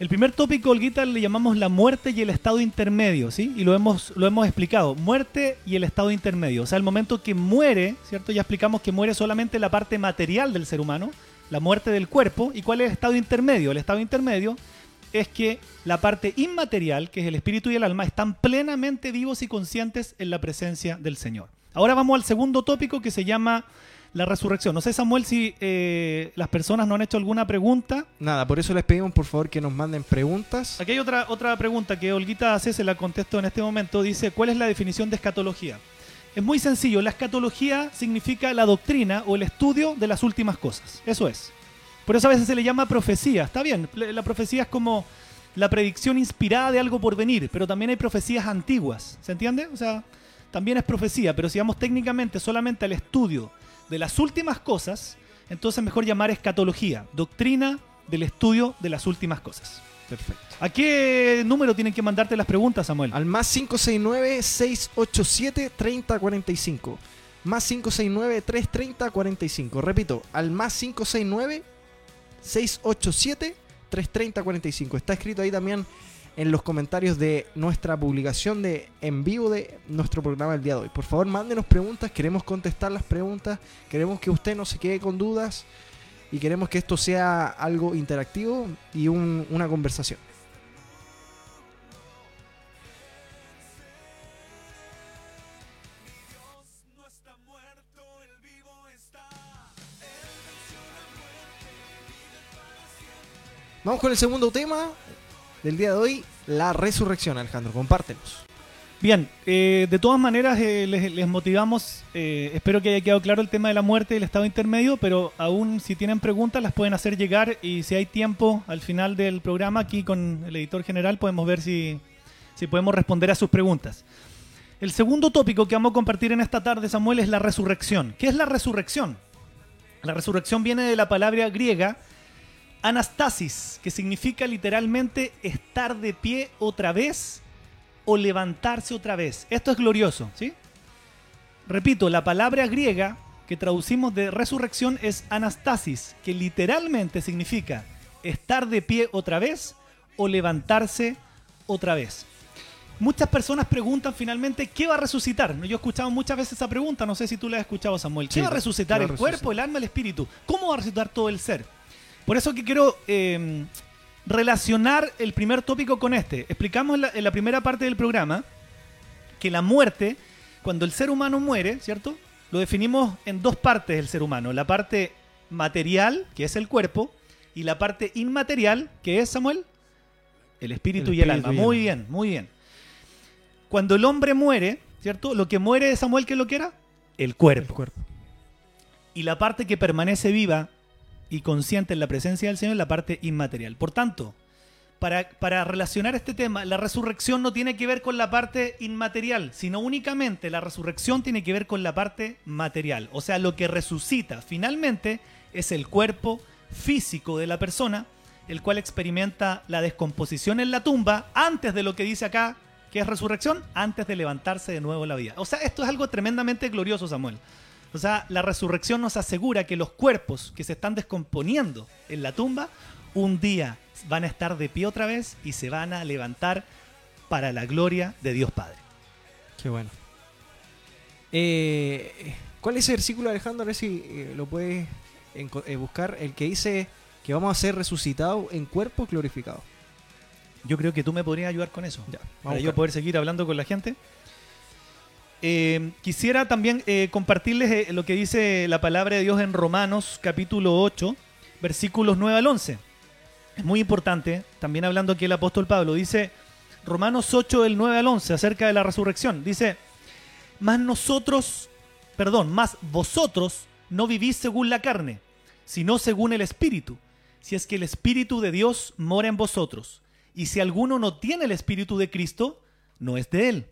Speaker 4: El primer tópico, Olguita, le llamamos la muerte y el estado intermedio, ¿sí? Y lo hemos, lo hemos explicado, muerte y el estado intermedio. O sea, el momento que muere, ¿cierto? Ya explicamos que muere solamente la parte material del ser humano, la muerte del cuerpo. ¿Y cuál es el estado intermedio? El estado intermedio es que la parte inmaterial, que es el espíritu y el alma, están plenamente vivos y conscientes en la presencia del Señor. Ahora vamos al segundo tópico que se llama la resurrección. No sé, Samuel, si eh, las personas no han hecho alguna pregunta.
Speaker 1: Nada, por eso les pedimos por favor que nos manden preguntas.
Speaker 4: Aquí hay otra, otra pregunta que Olguita hace, se la contesto en este momento. Dice, ¿cuál es la definición de escatología? Es muy sencillo, la escatología significa la doctrina o el estudio de las últimas cosas. Eso es. Por eso a veces se le llama profecía. Está bien, la profecía es como la predicción inspirada de algo por venir, pero también hay profecías antiguas. ¿Se entiende? O sea, también es profecía, pero si vamos técnicamente solamente al estudio de las últimas cosas, entonces mejor llamar escatología, doctrina del estudio de las últimas cosas.
Speaker 1: Perfecto.
Speaker 4: ¿A qué número tienen que mandarte las preguntas, Samuel?
Speaker 1: Al más 569-687-3045. Más 569-330-45. Repito, al más 569 687-330-45. Está escrito ahí también en los comentarios de nuestra publicación de en vivo de nuestro programa el día de hoy. Por favor, mándenos preguntas, queremos contestar las preguntas, queremos que usted no se quede con dudas y queremos que esto sea algo interactivo y una conversación. Vamos con el segundo tema del día de hoy, la resurrección, Alejandro. Compártenos.
Speaker 4: Bien, eh, de todas maneras eh, les, motivamos, eh, espero que haya quedado claro el tema de la muerte y el estado intermedio, pero aún si tienen preguntas las pueden hacer llegar y si hay tiempo al final del programa aquí con el editor general podemos ver si, si podemos responder a sus preguntas. El segundo tópico que vamos a compartir en esta tarde, Samuel, es la resurrección. ¿Qué es la resurrección? La resurrección viene de la palabra griega Anastasis, que significa literalmente estar de pie otra vez o levantarse otra vez. Esto es glorioso, ¿sí? Repito, la palabra griega que traducimos de resurrección es anastasis, que literalmente significa estar de pie otra vez o levantarse otra vez. Muchas personas preguntan finalmente qué va a resucitar. Yo he escuchado muchas veces esa pregunta, no sé si tú la has escuchado, Samuel. ¿Qué va a resucitar? ¿El cuerpo, el alma, el espíritu? ¿Cómo va a resucitar todo el ser? Por eso que quiero em, relacionar el primer tópico con este. Explicamos en la, primera parte del programa que la muerte, cuando el ser humano muere, ¿cierto? Lo definimos en dos partes del ser humano. La parte material, que es el cuerpo, y la parte inmaterial, que es, Samuel, el espíritu, y el alma. Muy bien, muy bien. Cuando el hombre muere, ¿cierto? Lo que muere de Samuel, ¿qué es lo que era? El cuerpo. el cuerpo. Y la parte que permanece viva y consciente en la presencia del Señor la parte inmaterial. Por tanto, para, para, relacionar este tema, la resurrección no tiene que ver con la parte inmaterial, sino únicamente la resurrección tiene que ver con la parte material. O sea, lo que resucita finalmente es el cuerpo físico de la persona, el cual experimenta la descomposición en la tumba antes de lo que dice acá, que es resurrección, antes de levantarse de nuevo la vida. O sea, esto es algo tremendamente glorioso, Samuel. O sea, la resurrección nos asegura que los cuerpos que se están descomponiendo en la tumba, un día van a estar de pie otra vez y se van a levantar para la gloria de Dios Padre.
Speaker 1: Qué bueno. Eh, ¿Cuál es el versículo, Alejandro? A ver si eh, lo puedes eh, buscar. El que dice que vamos a ser resucitados en cuerpo glorificado.
Speaker 4: Yo creo que tú me podrías ayudar con eso. Ya, para yo poder seguir hablando con la gente. Eh, quisiera también eh, compartirles eh, lo que dice la palabra de Dios en Romanos capítulo 8, versículos 9 al 11. Es muy importante, también hablando aquí el apóstol Pablo, dice Romanos 8 del 9 al 11 acerca de la resurrección. Dice, más nosotros, perdón, más vosotros no vivís según la carne, sino según el Espíritu, si es que el Espíritu de Dios mora en vosotros. Y si alguno no tiene el Espíritu de Cristo, no es de él.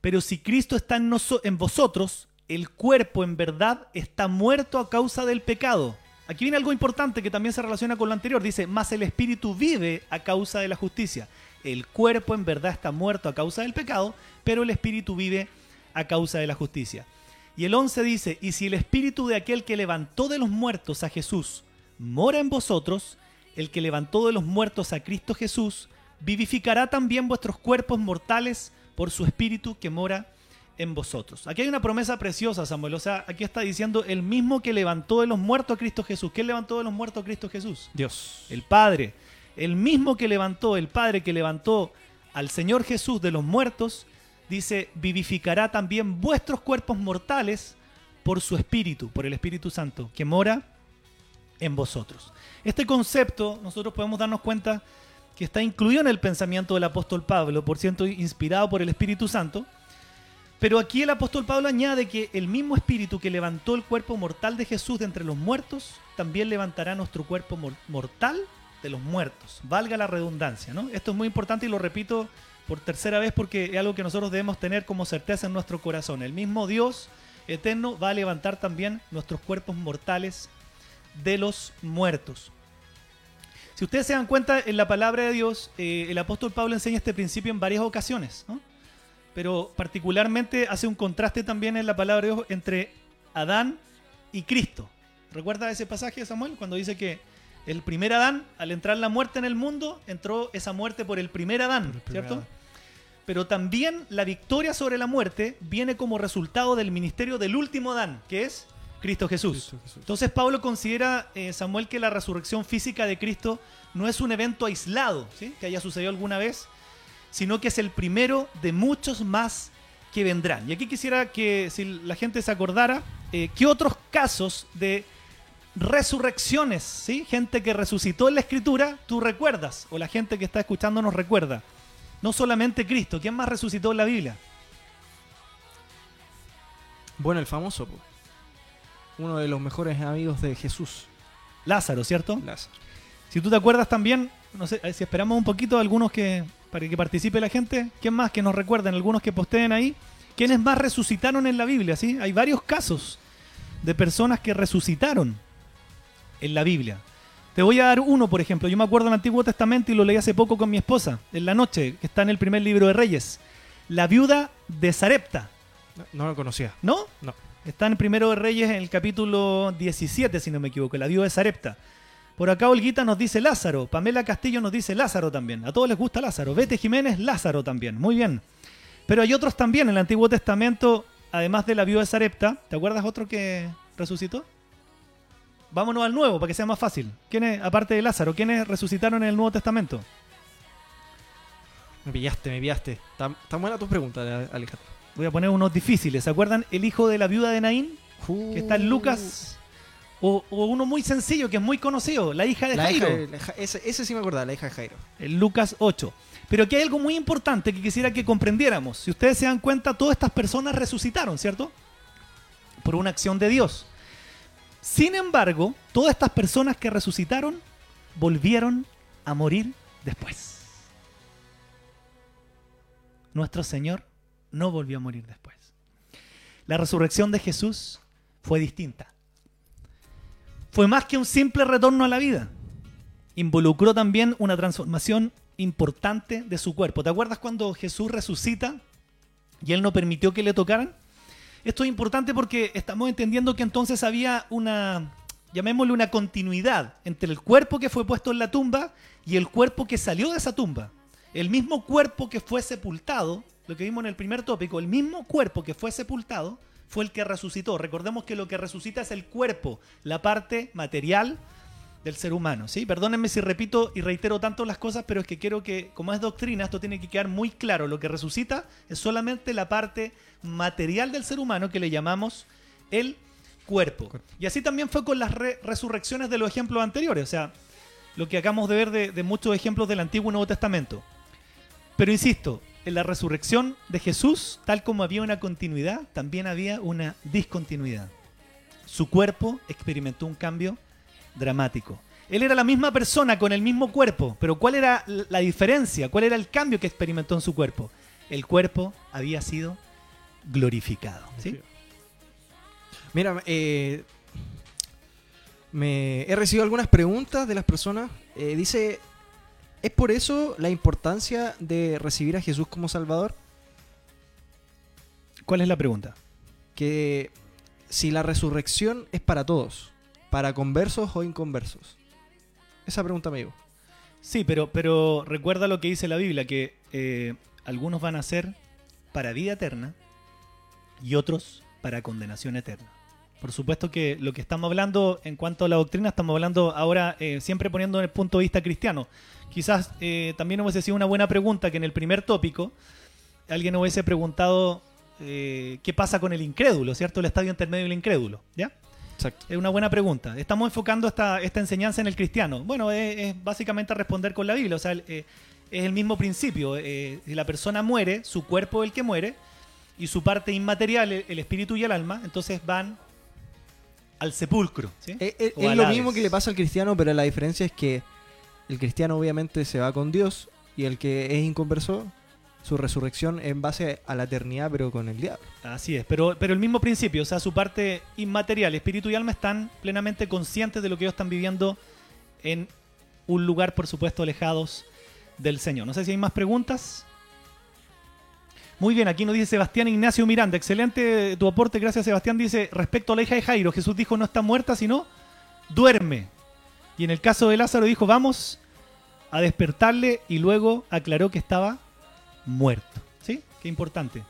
Speaker 4: Pero si Cristo está en, vosotros, el cuerpo en verdad está muerto a causa del pecado. Aquí viene algo importante que también se relaciona con lo anterior. Dice, más el Espíritu vive a causa de la justicia. El cuerpo en verdad está muerto a causa del pecado, pero el Espíritu vive a causa de la justicia. Y el 11 dice, y si el Espíritu de aquel que levantó de los muertos a Jesús mora en vosotros, el que levantó de los muertos a Cristo Jesús, vivificará también vuestros cuerpos mortales por su Espíritu que mora en vosotros. Aquí hay una promesa preciosa, Samuel. O sea, aquí está diciendo el mismo que levantó de los muertos a Cristo Jesús. ¿Quién levantó de los muertos a Cristo Jesús?
Speaker 1: Dios.
Speaker 4: El Padre. El mismo que levantó, el Padre que levantó al Señor Jesús de los muertos, dice, vivificará también vuestros cuerpos mortales por su Espíritu, por el Espíritu Santo, que mora en vosotros. Este concepto nosotros podemos darnos cuenta que está incluido en el pensamiento del apóstol Pablo, por cierto, inspirado por el Espíritu Santo. Pero aquí el apóstol Pablo añade que el mismo Espíritu que levantó el cuerpo mortal de Jesús de entre los muertos, también levantará nuestro cuerpo mor- mortal de los muertos. Valga la redundancia, ¿no? Esto es muy importante y lo repito por tercera vez porque es algo que nosotros debemos tener como certeza en nuestro corazón. El mismo Dios eterno va a levantar también nuestros cuerpos mortales de los muertos. Si ustedes se dan cuenta, en la palabra de Dios, eh, el apóstol Pablo enseña este principio en varias ocasiones, ¿no? pero particularmente hace un contraste también en la palabra de Dios entre Adán y Cristo. ¿Recuerda ese pasaje, Samuel? Cuando dice que el primer Adán, al entrar la muerte en el mundo, entró esa muerte por el primer Adán,
Speaker 1: Por el primer
Speaker 4: ¿cierto?
Speaker 1: Adán.
Speaker 4: Pero también la victoria sobre la muerte viene como resultado del ministerio del último Adán, que es Cristo Jesús.
Speaker 1: Cristo Jesús.
Speaker 4: Entonces Pablo considera, eh, Samuel, que la resurrección física de Cristo no es un evento aislado, ¿sí? que haya sucedido alguna vez, sino que es el primero de muchos más que vendrán. Y aquí quisiera que si la gente se acordara, eh, ¿qué otros casos de resurrecciones, ¿sí? gente que resucitó en la escritura, tú recuerdas, o la gente que está escuchando nos recuerda? No solamente Cristo, ¿quién más resucitó en la Biblia?
Speaker 1: Bueno, el famoso, po. Uno de los mejores amigos de Jesús,
Speaker 4: Lázaro, ¿cierto?
Speaker 1: Lázaro.
Speaker 4: Si tú te acuerdas también, no sé, eh, si esperamos un poquito algunos que para que participe la gente, ¿quién más que nos recuerden? Algunos que posteen ahí. ¿Quiénes más resucitaron en la Biblia? ¿sí? Hay varios casos de personas que resucitaron en la Biblia. Te voy a dar uno, por ejemplo. Yo me acuerdo del Antiguo Testamento y lo leí hace poco con mi esposa, en la noche, que está en el primer libro de Reyes. La viuda de Sarepta,
Speaker 1: No, no lo conocía.
Speaker 4: ¿no?
Speaker 1: No.
Speaker 4: Está en Primero de Reyes en el capítulo 17, si no me equivoco, la viuda de Sarepta. Por acá Olguita nos dice Lázaro, Pamela Castillo nos dice Lázaro también. A todos les gusta Lázaro. Vete Jiménez, Lázaro también. Muy bien. Pero hay otros también en el Antiguo Testamento, además de la viuda de Sarepta. ¿Te acuerdas otro que resucitó? Vámonos al nuevo para que sea más fácil. ¿Quiénes, aparte de Lázaro, quiénes resucitaron en el Nuevo Testamento?
Speaker 1: Me pillaste, me pillaste. Está, está buena tu pregunta, Alejandro.
Speaker 4: Voy a poner unos difíciles. ¿Se acuerdan el hijo de la viuda de Naín? Que está en Lucas. O, o uno muy sencillo, que es muy conocido, la hija de
Speaker 1: La
Speaker 4: Jairo.
Speaker 1: hija la ese, ese sí me acordaba, la hija de Jairo.
Speaker 4: en Lucas 8. Pero aquí hay algo muy importante que quisiera que comprendiéramos. Si ustedes se dan cuenta, todas estas personas resucitaron, ¿cierto? Por una acción de Dios. Sin embargo, todas estas personas que resucitaron volvieron a morir después. Nuestro Señor no volvió a morir después. La resurrección de Jesús fue distinta. Fue más que un simple retorno a la vida involucró también una transformación importante de su cuerpo. ¿Te acuerdas cuando Jesús resucita y él no permitió que le tocaran? Esto es importante porque estamos entendiendo que entonces había una, llamémosle una continuidad entre el cuerpo que fue puesto en la tumba y el cuerpo que salió de esa tumba. El mismo cuerpo que fue sepultado, lo que vimos en el primer tópico, el mismo cuerpo que fue sepultado fue el que resucitó. Recordemos que lo que resucita es el cuerpo, la parte material del ser humano, ¿sí? Perdónenme si repito y reitero tanto las cosas, pero es que quiero que, como es doctrina, esto tiene que quedar muy claro. Lo que resucita es solamente la parte material del ser humano que le llamamos el cuerpo. Y así también fue con las re- resurrecciones de los ejemplos anteriores, o sea, lo que acabamos de ver de, de muchos ejemplos del Antiguo y Nuevo Testamento. Pero insisto, en la resurrección de Jesús, tal como había una continuidad, también había una discontinuidad. Su cuerpo experimentó un cambio dramático. Él era la misma persona con el mismo cuerpo, pero ¿cuál era la diferencia? ¿Cuál era el cambio que experimentó en su cuerpo? El cuerpo había sido glorificado. ¿sí?
Speaker 1: Mira, eh, me he recibido algunas preguntas de las personas. Eh, dice, ¿es por eso la importancia de recibir a Jesús como Salvador?
Speaker 4: ¿Cuál es la pregunta?
Speaker 1: Que si la resurrección es para todos, para conversos o inconversos. Esa pregunta me digo.
Speaker 4: Sí, pero, pero recuerda lo que dice la Biblia, que eh, algunos van a ser para vida eterna y otros para condenación eterna. Por supuesto que lo que estamos hablando en cuanto a la doctrina, estamos hablando ahora eh, siempre poniendo en el punto de vista cristiano. Quizás eh, también hubiese sido una buena pregunta que en el primer tópico alguien hubiese preguntado eh, qué pasa con el incrédulo, ¿cierto? El estadio intermedio del incrédulo, ¿ya?
Speaker 1: Exacto.
Speaker 4: Es una buena pregunta. Estamos enfocando esta, esta enseñanza en el cristiano. Bueno, es, básicamente responder con la Biblia, o sea, es el mismo principio. si la persona muere, su cuerpo es el que muere, y su parte inmaterial, el espíritu y el alma, entonces van al sepulcro. ¿sí?
Speaker 1: Eh, eh, es, lo mismo que le pasa al cristiano, pero la diferencia es que el cristiano obviamente se va con Dios y el que es inconverso, su resurrección en base a la eternidad, pero con el diablo.
Speaker 4: Así es, pero, pero el mismo principio, o sea, su parte inmaterial, espíritu y alma están plenamente conscientes de lo que ellos están viviendo en un lugar, por supuesto, alejados del Señor. No sé si hay más preguntas. Muy bien, aquí nos dice Sebastián Ignacio Miranda. Excelente tu aporte, gracias Sebastián. Dice, respecto a la hija de Jairo, Jesús dijo no está muerta, sino duerme. Y en el caso de Lázaro dijo, vamos a despertarle y luego aclaró que estaba muerto. ¿Sí? Qué importante.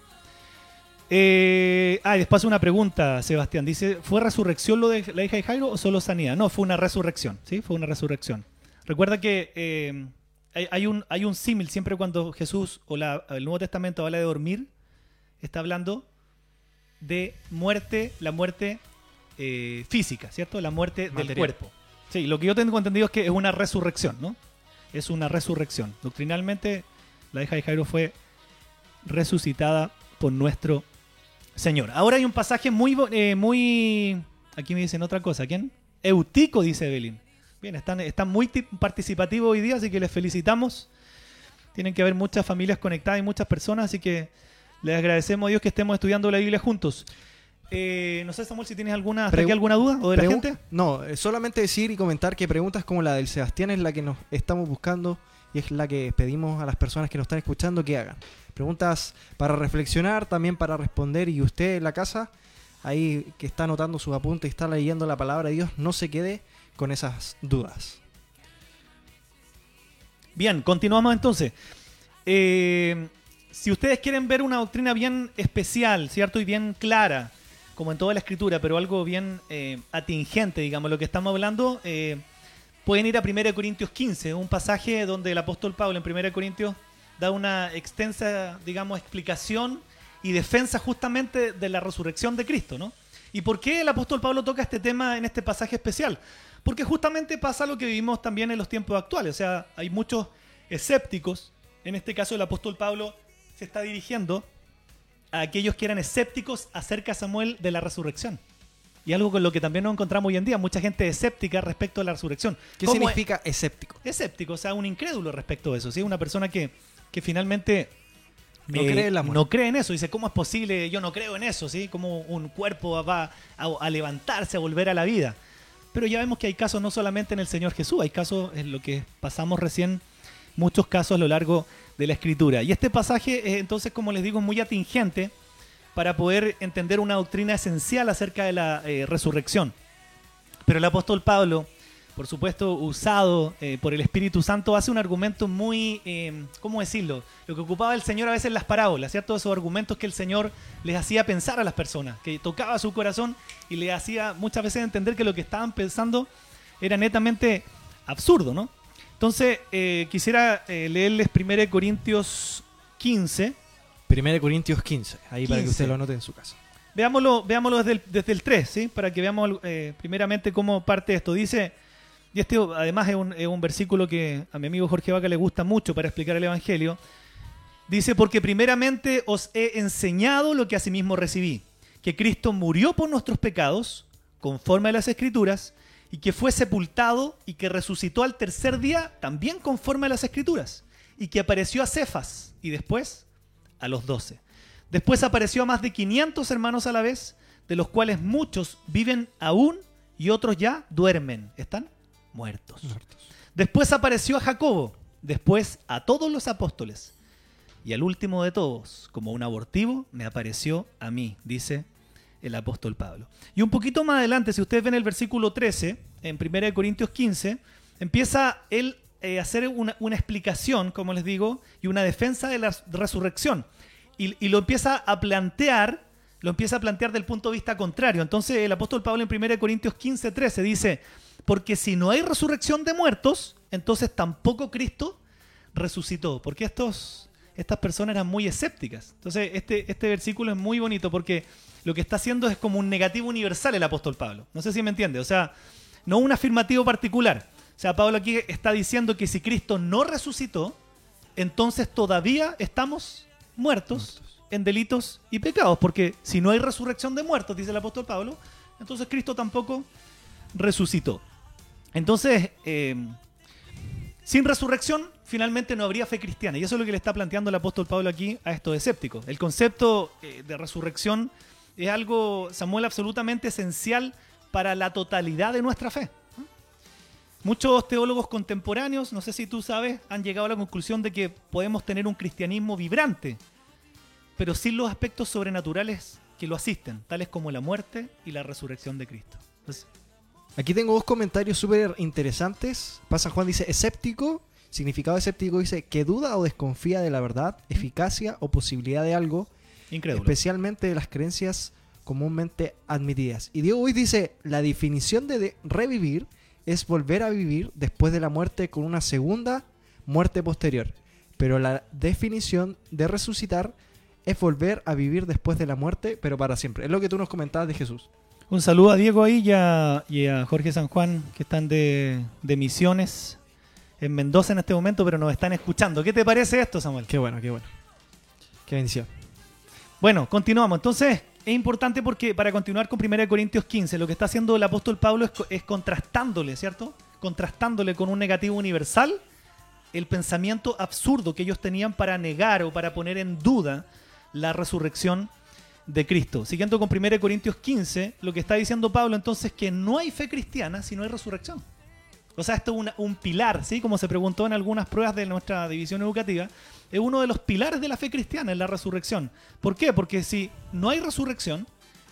Speaker 4: Eh, ah, después una pregunta, Sebastián. Dice, ¿fue resurrección lo de la hija de Jairo o solo sanidad? No, fue una resurrección. ¿Sí? Fue una resurrección. Recuerda que... Eh, hay, un, hay un símil siempre cuando Jesús o la, el Nuevo Testamento habla de dormir, está hablando de muerte, la muerte eh, física, ¿cierto? La muerte del cuerpo. Sí, lo que yo tengo entendido es que es una resurrección, ¿no? Es una resurrección. Doctrinalmente, la hija de Jairo fue resucitada por nuestro Señor. Ahora hay un pasaje muy, eh, muy... Aquí me dicen otra cosa. ¿Quién? Eutico, dice Belín. Bien, están, están muy participativos hoy día, así que les felicitamos. Tienen que haber muchas familias conectadas y muchas personas, así que les agradecemos a Dios que estemos estudiando la Biblia juntos. Eh, no sé, Samuel, si tienes alguna, alguna duda o de la gente.
Speaker 1: No, eh, solamente decir y comentar que preguntas como la del Sebastián es la que nos estamos buscando y es la que pedimos a las personas que nos están escuchando que hagan. Preguntas para reflexionar, también para responder y usted en la casa, ahí que está anotando sus apuntes y está leyendo la palabra de Dios, no se quede con esas dudas.
Speaker 4: Bien, continuamos entonces. Eh, si ustedes quieren ver una doctrina bien especial, ¿cierto? Y bien clara, como en toda la escritura, pero algo bien eh, atingente, digamos, lo que estamos hablando, eh, pueden ir a 1 Corintios 15, un pasaje donde el apóstol Pablo en 1 Corintios da una extensa, digamos, explicación y defensa justamente de la resurrección de Cristo, ¿no? ¿Y por qué el apóstol Pablo toca este tema en este pasaje especial? Porque justamente pasa lo que vivimos también en los tiempos actuales. O sea, hay muchos escépticos. En este caso, el apóstol Pablo se está dirigiendo a aquellos que eran escépticos acerca, Samuel, de la resurrección. Y algo con lo que también nos encontramos hoy en día, mucha gente escéptica respecto a la resurrección.
Speaker 1: ¿Qué significa escéptico?
Speaker 4: Escéptico, o sea, un incrédulo respecto a eso. ¿sí? Una persona que, que finalmente
Speaker 1: no, cree en la
Speaker 4: no cree en eso. Dice, ¿cómo es posible? Yo no creo en eso, ¿sí? ¿Cómo un cuerpo va a levantarse, a volver a la vida? Pero ya vemos que hay casos no solamente en el Señor Jesús, hay casos en lo que pasamos recién, muchos casos a lo largo de la Escritura. Y este pasaje es entonces, como les digo, muy atingente para poder entender una doctrina esencial acerca de la eh, resurrección. Pero el apóstol Pablo por supuesto, usado eh, por el Espíritu Santo, hace un argumento muy, eh, ¿cómo decirlo? Lo que ocupaba el Señor a veces en las parábolas, ¿cierto? Esos argumentos que el Señor les hacía pensar a las personas, que tocaba su corazón y le hacía muchas veces entender que lo que estaban pensando era netamente absurdo, ¿no? Entonces, eh, quisiera leerles 1 Corintios 15.
Speaker 1: 1 Corintios 15, ahí para que usted lo anote en su casa.
Speaker 4: Veámoslo, veámoslo desde, el, desde el 3, ¿sí? Para que veamos primeramente cómo parte esto. Dice... Y este además es un, versículo que a mi amigo Jorge Vaca le gusta mucho para explicar el Evangelio. Dice, porque primeramente os he enseñado lo que asimismo recibí, que Cristo murió por nuestros pecados, conforme a las Escrituras, y que fue sepultado y que resucitó al tercer día, también conforme a las Escrituras, y que apareció a Cefas y después a los doce. Después apareció a más de 500 hermanos a la vez, de los cuales muchos viven aún y otros ya duermen, están muertos. Después apareció a Jacobo, después a todos los apóstoles. Y al último de todos, como un abortivo, me apareció a mí, dice el apóstol Pablo. Y un poquito más adelante, si ustedes ven el versículo 13, en 1 Corintios 15, empieza él eh, a hacer una, explicación, como les digo, y una defensa de la resurrección. Y, y, lo empieza a plantear, lo empieza a plantear del punto de vista contrario. Entonces el apóstol Pablo en 1 Corintios 15, 13 dice, porque si no hay resurrección de muertos, entonces tampoco Cristo resucitó. Porque estos, estas personas eran muy escépticas. Entonces este, este versículo es muy bonito porque lo que está haciendo es como un negativo universal el apóstol Pablo. No sé si me entiende. O sea, no un afirmativo particular. O sea, Pablo aquí está diciendo que si Cristo no resucitó, entonces todavía estamos muertos, en delitos y pecados. Porque si no hay resurrección de muertos, dice el apóstol Pablo, entonces Cristo tampoco resucitó. Entonces, eh, sin resurrección, finalmente no habría fe cristiana. Y eso es lo que le está planteando el apóstol Pablo aquí a estos escépticos. El concepto eh, de resurrección es algo, Samuel, absolutamente esencial para la totalidad de nuestra fe. Muchos teólogos contemporáneos, no sé si tú sabes, han llegado a la conclusión de que podemos tener un cristianismo vibrante, pero sin los aspectos sobrenaturales que lo asisten, tales como la muerte y la resurrección de Cristo.
Speaker 1: Aquí tengo dos comentarios súper interesantes. Pasa Juan dice, escéptico, significado escéptico dice que duda o desconfía de la verdad, eficacia o posibilidad de algo, especialmente de las creencias comúnmente admitidas. Y Diego Boy dice, la definición de, revivir es volver a vivir después de la muerte con una segunda muerte posterior. Pero la definición de resucitar es volver a vivir después de la muerte, pero para siempre. Es lo que tú nos comentabas de Jesús.
Speaker 4: Un saludo a Diego ahí y a, Jorge San Juan, que están de, misiones en Mendoza en este momento, pero nos están escuchando. ¿Qué te parece esto, Samuel?
Speaker 1: Qué bueno, qué bueno. Qué bendición.
Speaker 4: Bueno, continuamos. Entonces, es importante porque para continuar con 1 Corintios 15, lo que está haciendo el apóstol Pablo es, es, contrastándole, ¿cierto? Contrastándole con un negativo universal el pensamiento absurdo que ellos tenían para negar o para poner en duda la resurrección de Cristo. Siguiendo con 1 Corintios 15, lo que está diciendo Pablo entonces es que no hay fe cristiana si no hay resurrección. O sea, esto es un pilar, ¿sí? Como se preguntó en algunas pruebas de nuestra división educativa, es uno de los pilares de la fe cristiana, es la resurrección. ¿Por qué? Porque si no hay resurrección,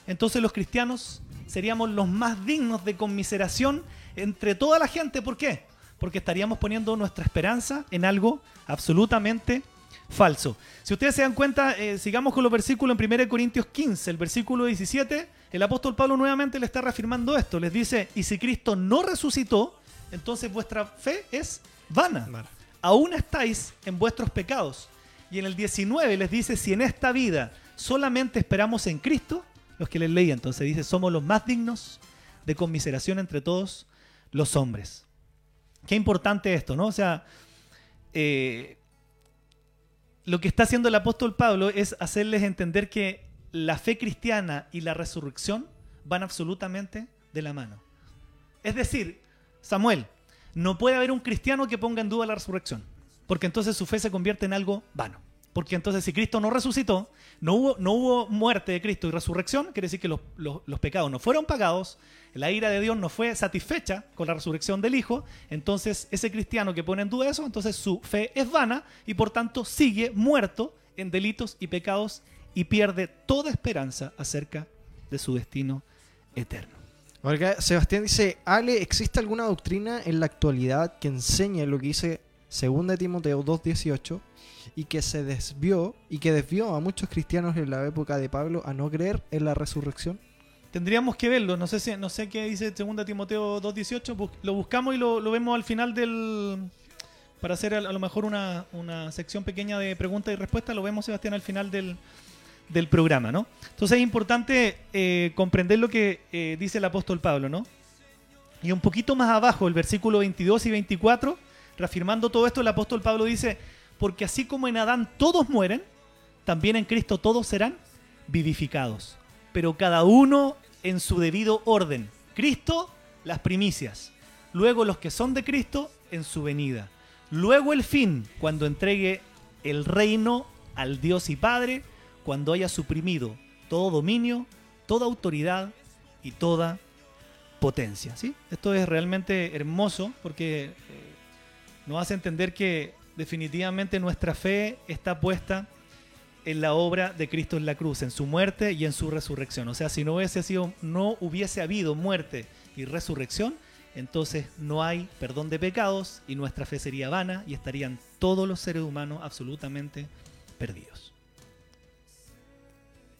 Speaker 4: entonces los cristianos seríamos los más dignos de conmiseración entre toda la gente. ¿Por qué? Porque estaríamos poniendo nuestra esperanza en algo absolutamente falso. Si ustedes se dan cuenta, eh, sigamos con los versículos en 1 Corintios 15, el versículo 17, el apóstol Pablo nuevamente le está reafirmando esto. Les dice, y si Cristo no resucitó, entonces vuestra fe es vana. Aún estáis en vuestros pecados. Y en el 19 les dice, si en esta vida solamente esperamos en Cristo, los que les leí entonces dice, somos los más dignos de conmiseración entre todos los hombres. Qué importante esto, ¿no? O sea, eh, lo que está haciendo el apóstol Pablo es hacerles entender que la fe cristiana y la resurrección van absolutamente de la mano. Es decir, Samuel, no puede haber un cristiano que ponga en duda la resurrección, porque entonces su fe se convierte en algo vano. Porque entonces si Cristo no resucitó, no hubo, no hubo muerte de Cristo y resurrección, quiere decir que los, los, pecados no fueron pagados, la ira de Dios no fue satisfecha con la resurrección del Hijo, entonces ese cristiano que pone en duda eso, entonces su fe es vana y por tanto sigue muerto en delitos y pecados y pierde toda esperanza acerca de su destino eterno.
Speaker 1: Sebastián dice, Ale, ¿existe alguna doctrina en la actualidad que enseñe lo que dice 2 Timoteo 2.18 y que se desvió y que desvió a muchos cristianos en la época de Pablo a no creer en la resurrección?
Speaker 4: Tendríamos que verlo, no sé si, no sé qué dice 2 Timoteo 2.18, lo buscamos y lo, vemos al final del... Para hacer a, lo mejor una, sección pequeña de preguntas y respuestas, lo vemos Sebastián al final del, programa, ¿no? Entonces es importante eh, comprender lo que eh, dice el apóstol Pablo, ¿no? Y un poquito más abajo, el versículo 22 y 24, reafirmando todo esto, el apóstol Pablo dice, porque así como en Adán todos mueren, también en Cristo todos serán vivificados, pero cada uno en su debido orden. Cristo, las primicias, luego los que son de Cristo en su venida, luego el fin, cuando entregue el reino al Dios y Padre, cuando haya suprimido todo dominio, toda autoridad y toda potencia. ¿sí? Esto es realmente hermoso porque eh, nos hace entender que definitivamente nuestra fe está puesta en la obra de Cristo en la cruz, en su muerte y en su resurrección. O sea, si no hubiese sido, no hubiese habido muerte y resurrección, entonces no hay perdón de pecados y nuestra fe sería vana y estarían todos los seres humanos absolutamente perdidos.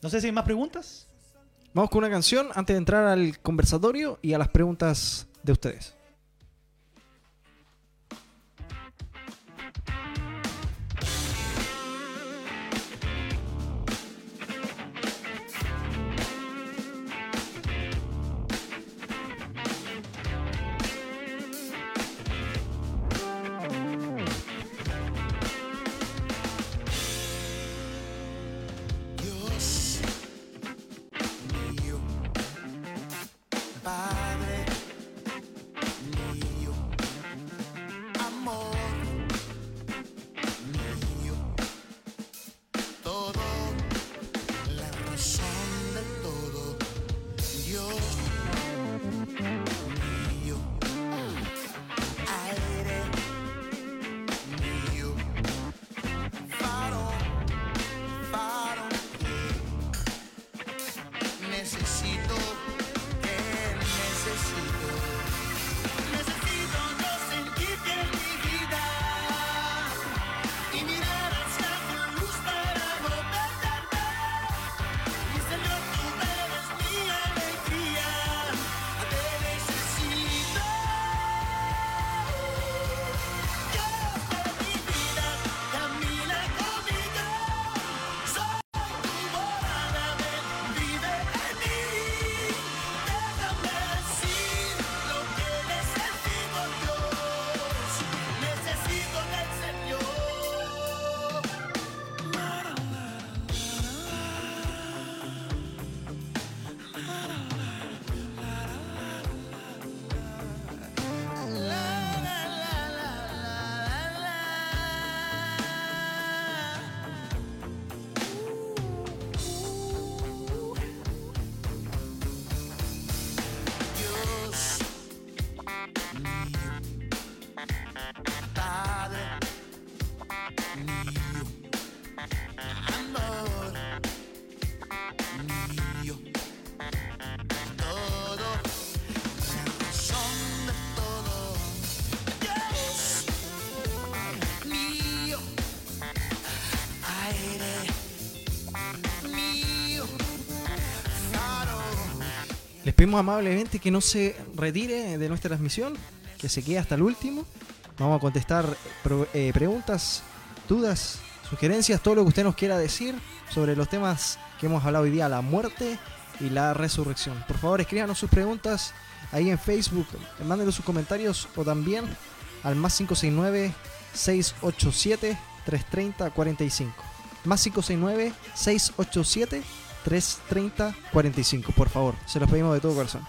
Speaker 4: No sé si hay más preguntas.
Speaker 5: Vamos con una canción antes de entrar al conversatorio y a las preguntas de ustedes. Pedimos amablemente que no se retire de nuestra transmisión, que se quede hasta el último. Vamos a contestar eh, preguntas, dudas, sugerencias, todo lo que usted nos quiera decir sobre los temas que hemos hablado hoy día, la muerte y la resurrección. Por favor, escríbanos sus preguntas ahí en Facebook, mándenos sus comentarios o también al más 569 687 330 45. Más 569 687 330 45. Por favor, se los pedimos de todo corazón.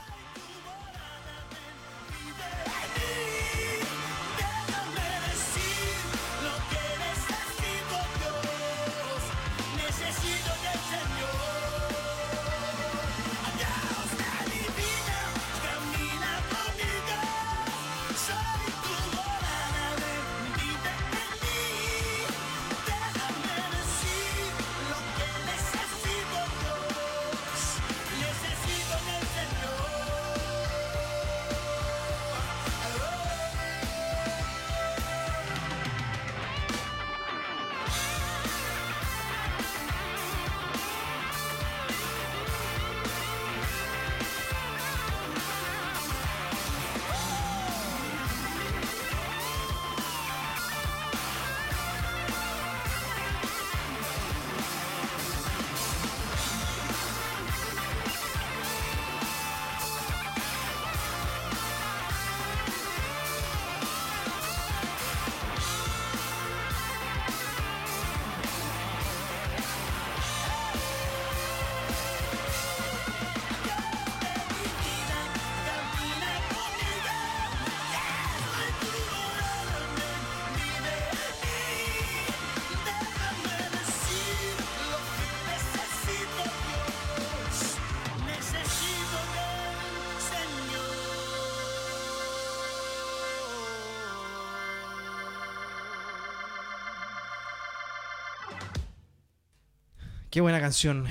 Speaker 1: Qué buena canción.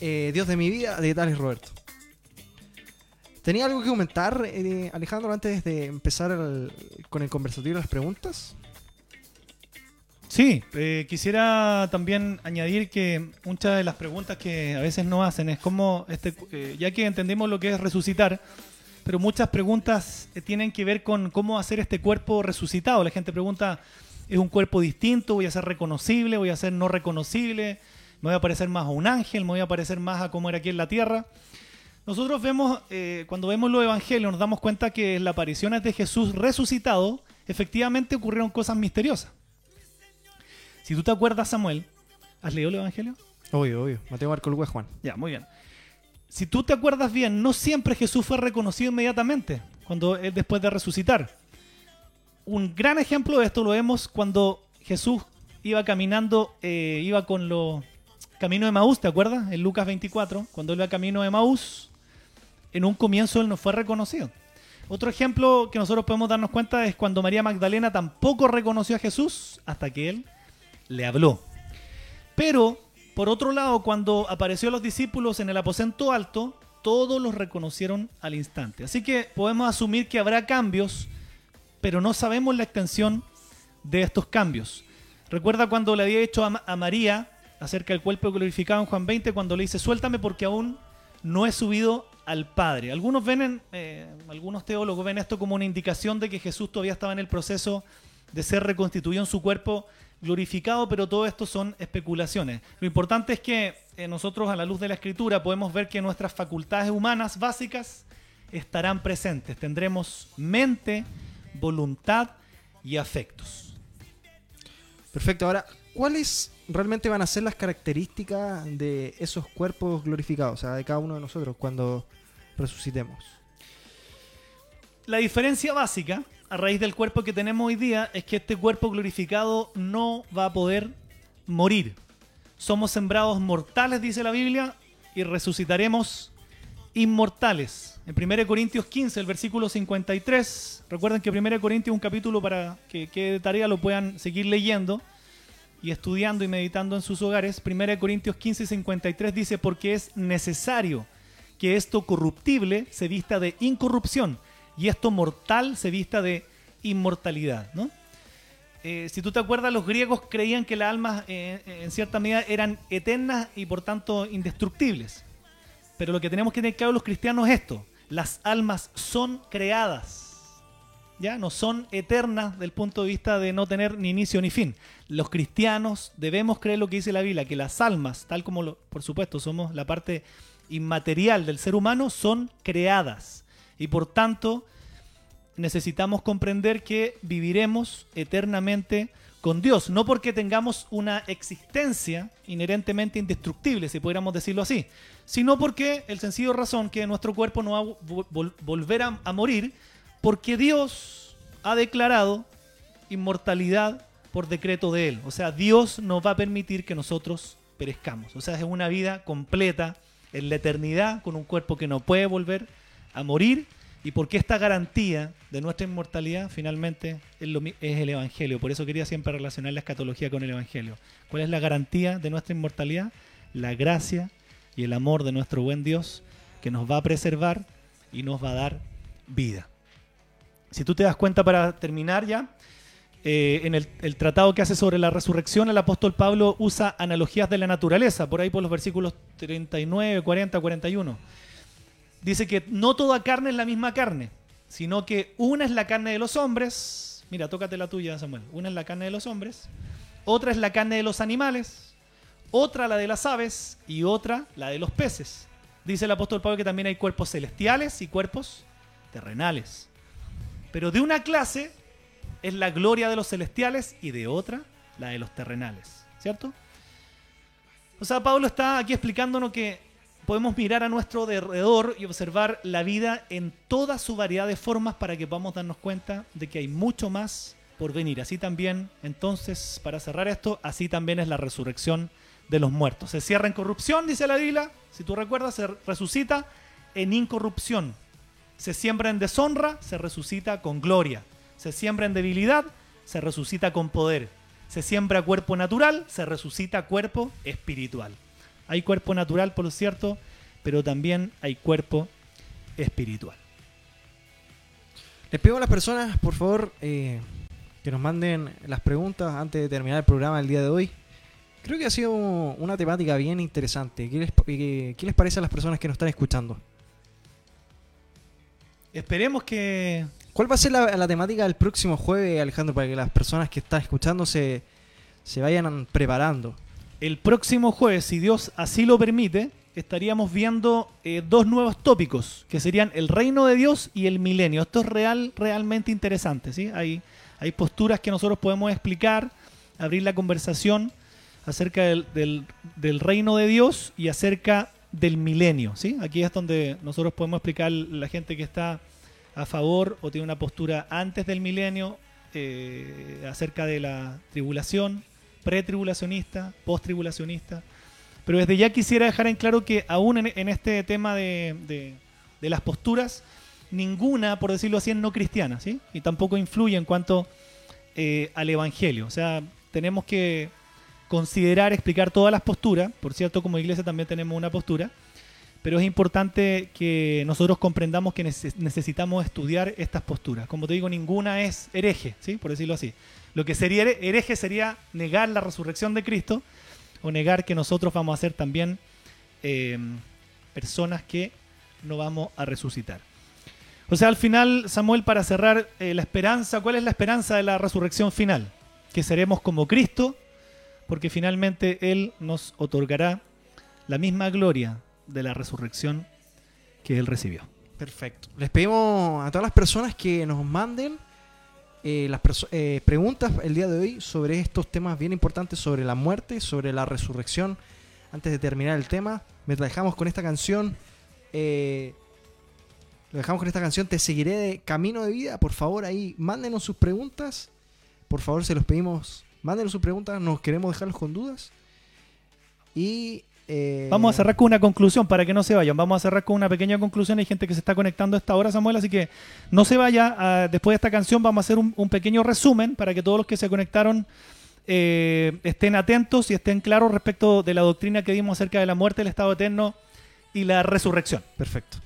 Speaker 1: Eh, Dios de mi vida, de Tales Roberto. ¿Tenía algo que comentar, eh, Alejandro, antes de empezar con el conversatorio de las preguntas?
Speaker 4: Sí, eh, quisiera también añadir que muchas de las preguntas que a veces no hacen es como, este, eh, ya que entendemos lo que es resucitar, pero muchas preguntas eh, tienen que ver con cómo hacer este cuerpo resucitado. La gente pregunta, ¿es un cuerpo distinto? ¿Voy a ser reconocible? ¿Voy a ser no reconocible? ¿Me voy a parecer más a un ángel? ¿Me voy a parecer más a cómo era aquí en la tierra? Nosotros vemos, eh, cuando vemos los evangelios, nos damos cuenta que en las apariciones de Jesús resucitado, efectivamente ocurrieron cosas misteriosas. Si tú te acuerdas, Samuel, ¿has leído el Evangelio?
Speaker 1: Obvio, obvio. Mateo, Marco, Lucas, Juan.
Speaker 4: Ya, muy bien. Si tú te acuerdas bien, no siempre Jesús fue reconocido inmediatamente cuando él después de resucitar. Un gran ejemplo de esto lo vemos cuando Jesús iba caminando, eh, iba con los camino de Maús, ¿te acuerdas? En Lucas 24, cuando él iba camino de Maús, en un comienzo él no fue reconocido. Otro ejemplo que nosotros podemos darnos cuenta es cuando María Magdalena tampoco reconoció a Jesús hasta que él le habló. Pero, por otro lado, cuando apareció a los discípulos en el aposento alto, todos los reconocieron al instante. Así que podemos asumir que habrá cambios, pero no sabemos la extensión de estos cambios. Recuerda cuando le había Ma- a María acerca del cuerpo glorificado en Juan 20, cuando le dice, suéltame porque aún no he subido al Padre. Algunos ven, en- eh, algunos teólogos ven esto como una indicación de que Jesús todavía estaba en el proceso de ser reconstituido en su cuerpo glorificado, pero todo esto son especulaciones. Lo importante es que eh, nosotros a la luz de la escritura podemos ver que nuestras facultades humanas básicas estarán presentes. Tendremos mente, voluntad y afectos.
Speaker 1: Perfecto. Ahora, ¿cuáles realmente van a ser las características de esos cuerpos glorificados? O sea, de cada uno de nosotros cuando resucitemos.
Speaker 4: La diferencia básica a raíz del cuerpo que tenemos hoy día es que este cuerpo glorificado no va a poder morir. Somos sembrados mortales, dice la Biblia, y resucitaremos inmortales. En 1 Corintios 15, el versículo 53, recuerden que 1 Corintios es un capítulo para que, que de tarea lo puedan seguir leyendo y estudiando y meditando en sus hogares. 1 Corintios 15, 53 dice, porque es necesario que esto corruptible se vista de incorrupción y esto mortal se vista de inmortalidad, ¿no? Eh, si tú te acuerdas, los griegos creían que las almas eh, en cierta medida eran eternas y por tanto indestructibles. Pero lo que tenemos que tener claro los cristianos es esto: las almas son creadas, ya no son eternas del punto de vista de no tener ni inicio ni fin. Los cristianos debemos creer lo que dice la Biblia, que las almas, tal como lo- por supuesto somos la parte inmaterial del ser humano, son creadas y por tanto necesitamos comprender que viviremos eternamente con Dios, no porque tengamos una existencia inherentemente indestructible, si pudiéramos decirlo así, sino porque el sencillo razón que nuestro cuerpo no va a vo- vol- volver a morir, porque Dios ha declarado inmortalidad por decreto de Él. O sea, Dios no va a permitir que nosotros perezcamos. O sea, es una vida completa en la eternidad con un cuerpo que no puede volver a morir y porque esta garantía de nuestra inmortalidad finalmente es el Evangelio. Por eso quería siempre relacionar la escatología con el Evangelio. ¿Cuál es la garantía de nuestra inmortalidad? La gracia y el amor de nuestro buen Dios que nos va a preservar y nos va a dar vida. Si tú te das cuenta para terminar ya, eh, en el, el tratado que hace sobre la resurrección, el apóstol Pablo usa analogías de la naturaleza, por ahí por los versículos 39, 40, 41 dice que no toda carne es la misma carne, sino que una es la carne de los hombres. Mira, tócate la tuya, Samuel. Una es la carne de los hombres, otra es la carne de los animales, otra la de las aves y otra la de los peces. Dice el apóstol Pablo que también hay cuerpos celestiales y cuerpos terrenales. Pero de una clase es la gloria de los celestiales y de otra la de los terrenales. ¿Cierto? O sea, Pablo está aquí explicándonos que podemos mirar a nuestro alrededor y observar la vida en toda su variedad de formas para que podamos darnos cuenta de que hay mucho más por venir. Así también, entonces, para cerrar esto, así también es la resurrección de los muertos. Se cierra en corrupción, dice la Biblia, si tú recuerdas, se resucita en incorrupción. Se siembra en deshonra, se resucita con gloria. Se siembra en debilidad, se resucita con poder. Se siembra cuerpo natural, se resucita cuerpo espiritual. Hay cuerpo natural, por cierto, pero también hay cuerpo espiritual.
Speaker 1: Les pido a las personas, por favor, eh, que nos manden las preguntas antes de terminar el programa el día de hoy. Creo que ha sido una temática bien interesante. ¿Qué les, qué- qué les parece a las personas que nos están escuchando?
Speaker 4: Esperemos que
Speaker 1: ¿Cuál va a ser la, la temática del próximo jueves, Alejandro, para que las personas que están escuchando se, se vayan preparando?
Speaker 4: el próximo jueves, si Dios así lo permite, estaríamos viendo eh, dos nuevos tópicos, que serían el reino de Dios y el milenio. Esto es real, realmente interesante, ¿sí? Hay, hay posturas que nosotros podemos explicar, abrir la conversación acerca del, del- del reino de Dios y acerca del milenio, ¿sí? Aquí es donde nosotros podemos explicar la gente que está a favor o tiene una postura antes del milenio eh, acerca de la tribulación, pretribulacionista, posttribulacionista. Pero desde ya quisiera dejar en claro que aún en, este tema de, de- de las posturas, ninguna, por decirlo así, es no cristiana, ¿sí? Y tampoco influye en cuanto eh, al Evangelio. O sea, tenemos que considerar, explicar todas las posturas. Por cierto, como iglesia también tenemos una postura. Pero es importante que nosotros comprendamos que neces- necesitamos estudiar estas posturas. Como te digo, ninguna es hereje, ¿sí? por decirlo así. Lo que sería here- hereje sería negar la resurrección de Cristo o negar que nosotros vamos a ser también eh, personas que no vamos a resucitar. O sea, al final, Samuel, para cerrar eh, la esperanza, ¿cuál es la esperanza de la resurrección final? Que seremos como Cristo, porque finalmente Él nos otorgará la misma gloria de la resurrección que Él recibió.
Speaker 1: Perfecto. Les pedimos a todas las personas que nos manden eh, las eh, preguntas el día de hoy sobre estos temas bien importantes, sobre la muerte, sobre la resurrección. Antes de terminar el tema, me dejamos con esta canción. eh, dejamos con esta canción, Te seguiré de Camino de Vida. Por favor, ahí mándenos sus preguntas. Por favor, se los pedimos. Mándenos sus preguntas, nos queremos dejarlos con dudas. Y. eh,
Speaker 4: Vamos a cerrar con una conclusión para que no se vayan. Vamos a cerrar con una pequeña conclusión. Hay gente que se está conectando a esta hora, Samuel, así que no se vaya. Ah, después de esta canción vamos a hacer un, un pequeño resumen para que todos los que se conectaron eh, estén atentos y estén claros respecto de la doctrina que dimos acerca de la muerte, el estado eterno y la resurrección.
Speaker 1: Perfecto.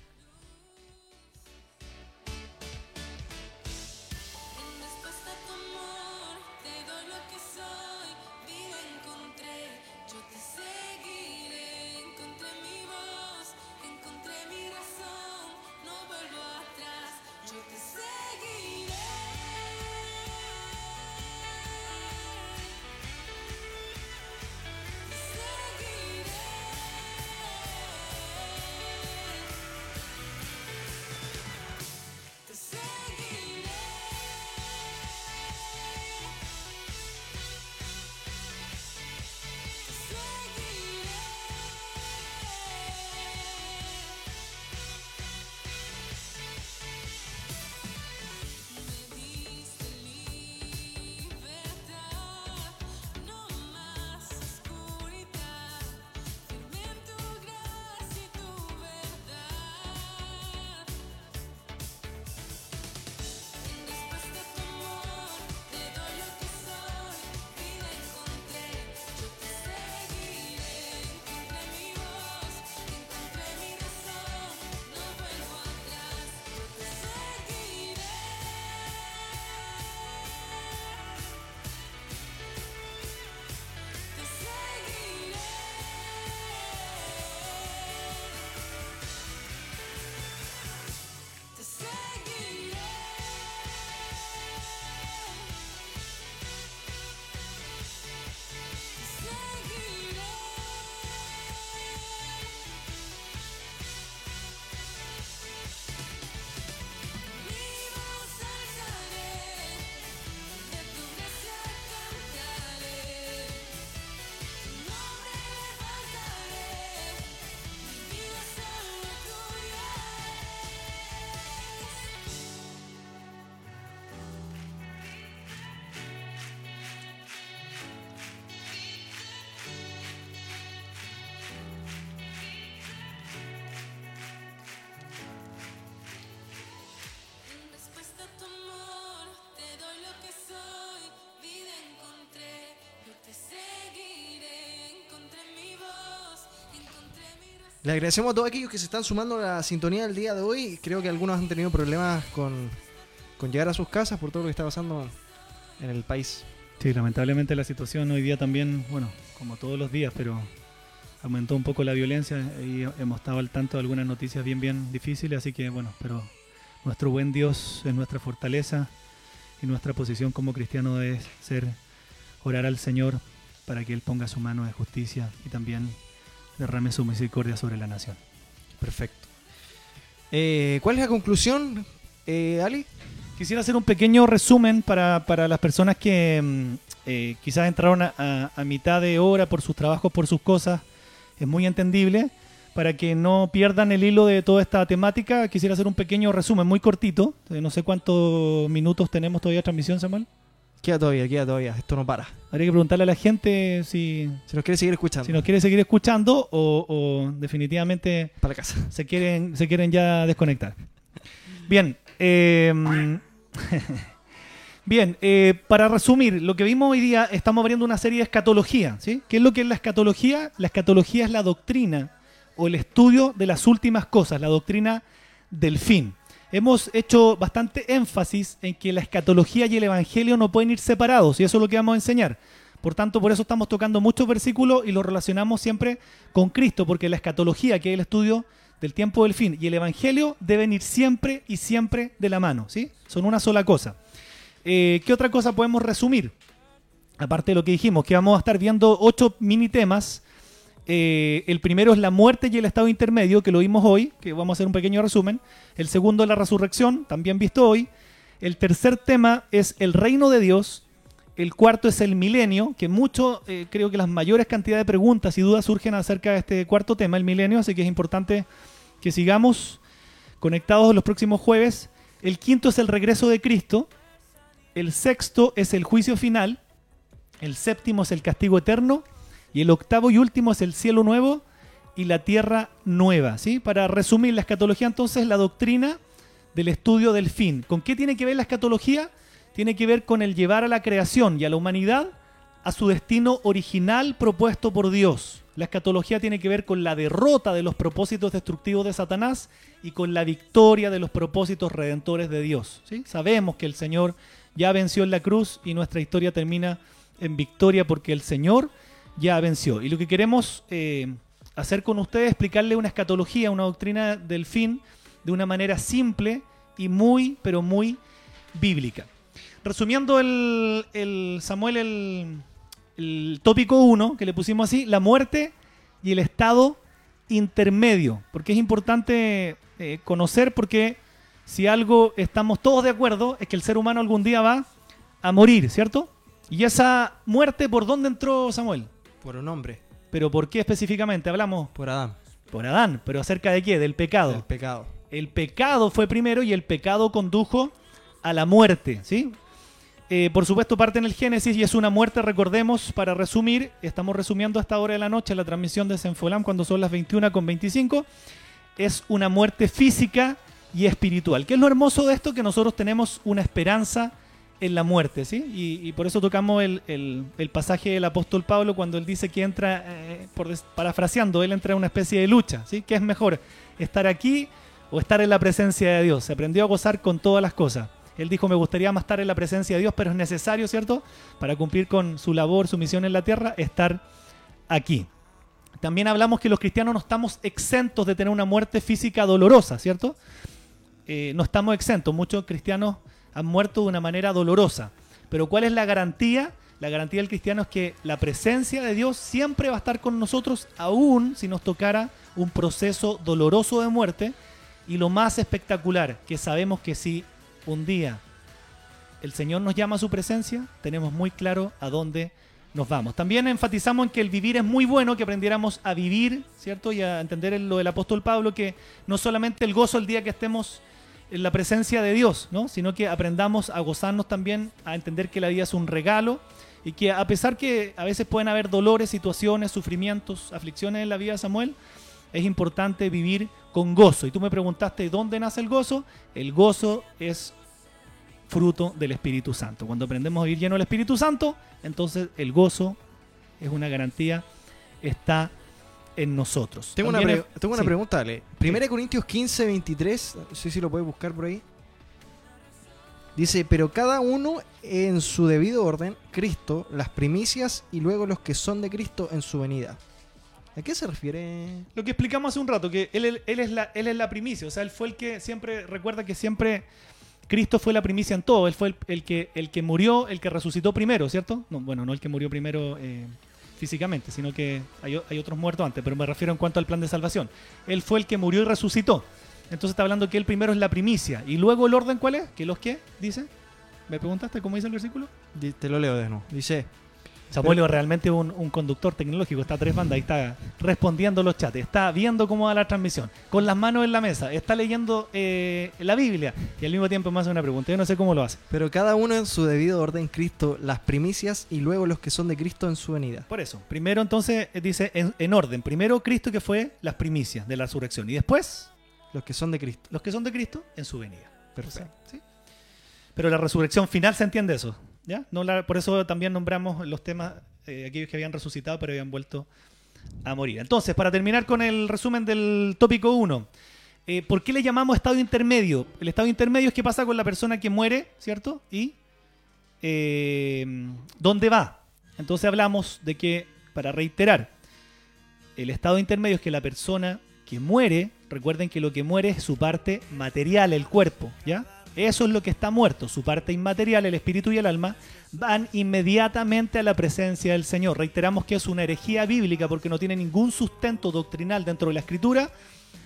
Speaker 1: Le agradecemos a todos aquellos que se están sumando a la sintonía del día de hoy. Creo que algunos han tenido problemas con, con llegar a sus casas por todo lo que está pasando en el país.
Speaker 4: Sí, lamentablemente la situación hoy día también, bueno, como todos los días, pero aumentó un poco la violencia y hemos estado al tanto de algunas noticias bien, bien difíciles, así que bueno, pero nuestro buen Dios es nuestra fortaleza y nuestra posición como cristiano debe ser orar al Señor para que Él ponga su mano de justicia y también derrame su misericordia sobre la nación.
Speaker 1: Perfecto. Eh, ¿Cuál es la conclusión, eh, Ali?
Speaker 4: Quisiera hacer un pequeño resumen para, para las personas que mm, eh, quizás entraron a, a- a mitad de hora por sus trabajos, por sus cosas. Es muy entendible. Para que no pierdan el hilo de toda esta temática, quisiera hacer un pequeño resumen muy cortito. Eh, No sé cuántos minutos tenemos todavía de transmisión, Samuel.
Speaker 1: Queda todavía, queda todavía. Esto no para.
Speaker 4: Habría que preguntarle a la gente si,
Speaker 1: Si nos quiere seguir escuchando,
Speaker 4: si nos quiere seguir escuchando o, o definitivamente
Speaker 1: para casa.
Speaker 4: se quieren, se quieren ya desconectar. Bien, eh, bien, eh, para resumir, lo que vimos hoy día, estamos abriendo una serie de escatología, ¿sí? ¿Qué es lo que es la escatología? La escatología es la doctrina o el estudio de las últimas cosas, la doctrina del fin. Hemos hecho bastante énfasis en que la escatología y el evangelio no pueden ir separados, y eso es lo que vamos a enseñar. Por tanto, por eso estamos tocando muchos versículos y los relacionamos siempre con Cristo, porque la escatología, que es el estudio del tiempo del fin, y el evangelio deben ir siempre y siempre de la mano, ¿sí? Son una sola cosa. Eh, ¿Qué otra cosa podemos resumir? Aparte de lo que dijimos, que vamos a estar viendo ocho mini temas. Eh, el primero es la muerte y el estado intermedio, que lo vimos hoy, que vamos a hacer un pequeño resumen. El segundo es la resurrección, también visto hoy. El tercer tema es el reino de Dios. El cuarto es el milenio, que mucho, eh, creo que las mayores cantidades de preguntas y dudas surgen acerca de este cuarto tema, el milenio, así que es importante que sigamos conectados los próximos jueves. El quinto es el regreso de Cristo. El sexto es el juicio final. El séptimo es el castigo eterno. Y el octavo y último es el cielo nuevo y la tierra nueva. ¿sí? Para resumir la escatología, entonces, la doctrina del estudio del fin. ¿Con qué tiene que ver la escatología? Tiene que ver con el llevar a la creación y a la humanidad a su destino original propuesto por Dios. La escatología tiene que ver con la derrota de los propósitos destructivos de Satanás y con la victoria de los propósitos redentores de Dios. ¿sí? Sabemos que el Señor ya venció en la cruz y nuestra historia termina en victoria porque el Señor ya venció. Y lo que queremos eh, hacer con ustedes es explicarle una escatología, una doctrina del fin, de una manera simple y muy, pero muy bíblica. Resumiendo el, el Samuel, el, el tópico 1, que le pusimos así, la muerte y el estado intermedio. Porque es importante eh, conocer porque si algo estamos todos de acuerdo es que el ser humano algún día va a morir, ¿cierto? Y esa muerte, ¿por dónde entró Samuel?
Speaker 1: Por un hombre,
Speaker 4: ¿Pero por qué específicamente? Hablamos
Speaker 1: por Adán,
Speaker 4: por Adán, pero acerca de qué? Del pecado.
Speaker 1: del pecado.
Speaker 4: El pecado fue primero y el pecado condujo a la muerte, ¿sí? Eh, por supuesto parte en el Génesis y es una muerte, recordemos, para resumir, estamos resumiendo a esta hora de la noche la transmisión de Senfolam cuando son las 21 con 25, es una muerte física y espiritual. ¿Qué es lo hermoso de esto? Que nosotros tenemos una esperanza en la muerte, ¿sí? Y, por eso tocamos el, el- pasaje del apóstol Pablo cuando él dice que entra, eh, parafraseando, él entra en una especie de lucha, ¿sí? ¿Qué es mejor? ¿Estar aquí o estar en la presencia de Dios? Se aprendió a gozar con todas las cosas. Él dijo, me gustaría más estar en la presencia de Dios, pero es necesario, ¿cierto? Para cumplir con su labor, su misión en la tierra, estar aquí. También hablamos que los cristianos no estamos exentos de tener una muerte física dolorosa, ¿cierto? Eh, no estamos exentos. Muchos cristianos han muerto de una manera dolorosa. Pero ¿cuál es la garantía? La garantía del cristiano es que la presencia de Dios siempre va a estar con nosotros, aún si nos tocara un proceso doloroso de muerte. Y lo más espectacular, que sabemos que si un día el Señor nos llama a su presencia, tenemos muy claro a dónde nos vamos. También enfatizamos en que el vivir es muy bueno, que aprendiéramos a vivir, ¿cierto? Y a entender lo del apóstol Pablo, que no solamente el gozo el día que estemos en la presencia de Dios, ¿no? Sino que aprendamos a gozarnos también, a entender que la vida es un regalo y que a pesar que a veces pueden haber dolores, situaciones, sufrimientos, aflicciones en la vida de Samuel, es importante vivir con gozo. Y tú me preguntaste, ¿dónde nace el gozo? El gozo es fruto del Espíritu Santo. Cuando aprendemos a vivir lleno del Espíritu Santo, entonces el gozo es una garantía, está en nosotros.
Speaker 1: Tengo una,
Speaker 4: También
Speaker 1: pre-
Speaker 4: es-
Speaker 1: tengo una
Speaker 4: sí.
Speaker 1: pregunta, Ale. Primera de Corintios 15, 23. No sé si lo puedes buscar por ahí. Dice, pero cada uno en su debido orden, Cristo, las primicias y luego los que son de Cristo en su venida. ¿A qué se refiere?
Speaker 4: Lo que explicamos hace un rato, que él, él- él es la, él es la primicia, o sea, él fue el que siempre, recuerda que siempre Cristo fue la primicia en todo, él fue el, el que, el que murió, el que resucitó primero, ¿cierto? No, bueno, no el que murió primero eh, físicamente, sino que hay, otros muertos antes, pero me refiero en cuanto al plan de salvación. Él fue el que murió y resucitó. Entonces está hablando que él primero es la primicia. ¿Y luego el orden cuál es? ¿Que los qué? Dice. ¿Me preguntaste cómo dice el versículo?
Speaker 1: Te lo leo de nuevo. Dice,
Speaker 4: Samuelio realmente un, un conductor tecnológico, está a tres bandas, ahí está respondiendo los chats, está viendo cómo va la transmisión, con las manos en la mesa, está leyendo eh, la Biblia y al mismo tiempo me hace una pregunta. Yo no sé cómo lo hace.
Speaker 1: pero cada uno en su debido orden, Cristo, las primicias y luego los que son de Cristo en su venida.
Speaker 4: Por eso, primero entonces eh, dice en, en orden, primero Cristo que fue las primicias de la resurrección y después
Speaker 1: Los que son de Cristo.
Speaker 4: los que son de Cristo en su venida.
Speaker 1: Perfecto.
Speaker 4: O sea, ¿sí? Pero la resurrección final se entiende eso. ¿Ya? Por eso también nombramos los temas, eh, aquellos que habían resucitado pero habían vuelto a morir. Entonces, para terminar con el resumen del tópico 1, eh, ¿por qué le llamamos estado intermedio? El estado intermedio es qué pasa con la persona que muere, ¿cierto? Y eh, dónde va. Entonces hablamos de que, para reiterar, el estado intermedio es que la persona que muere, recuerden que lo que muere es su parte material, el cuerpo, ¿ya? Eso es lo que está muerto, su parte inmaterial, el espíritu y el alma, van inmediatamente a la presencia del Señor. Reiteramos que es una herejía bíblica porque no tiene ningún sustento doctrinal dentro de la escritura.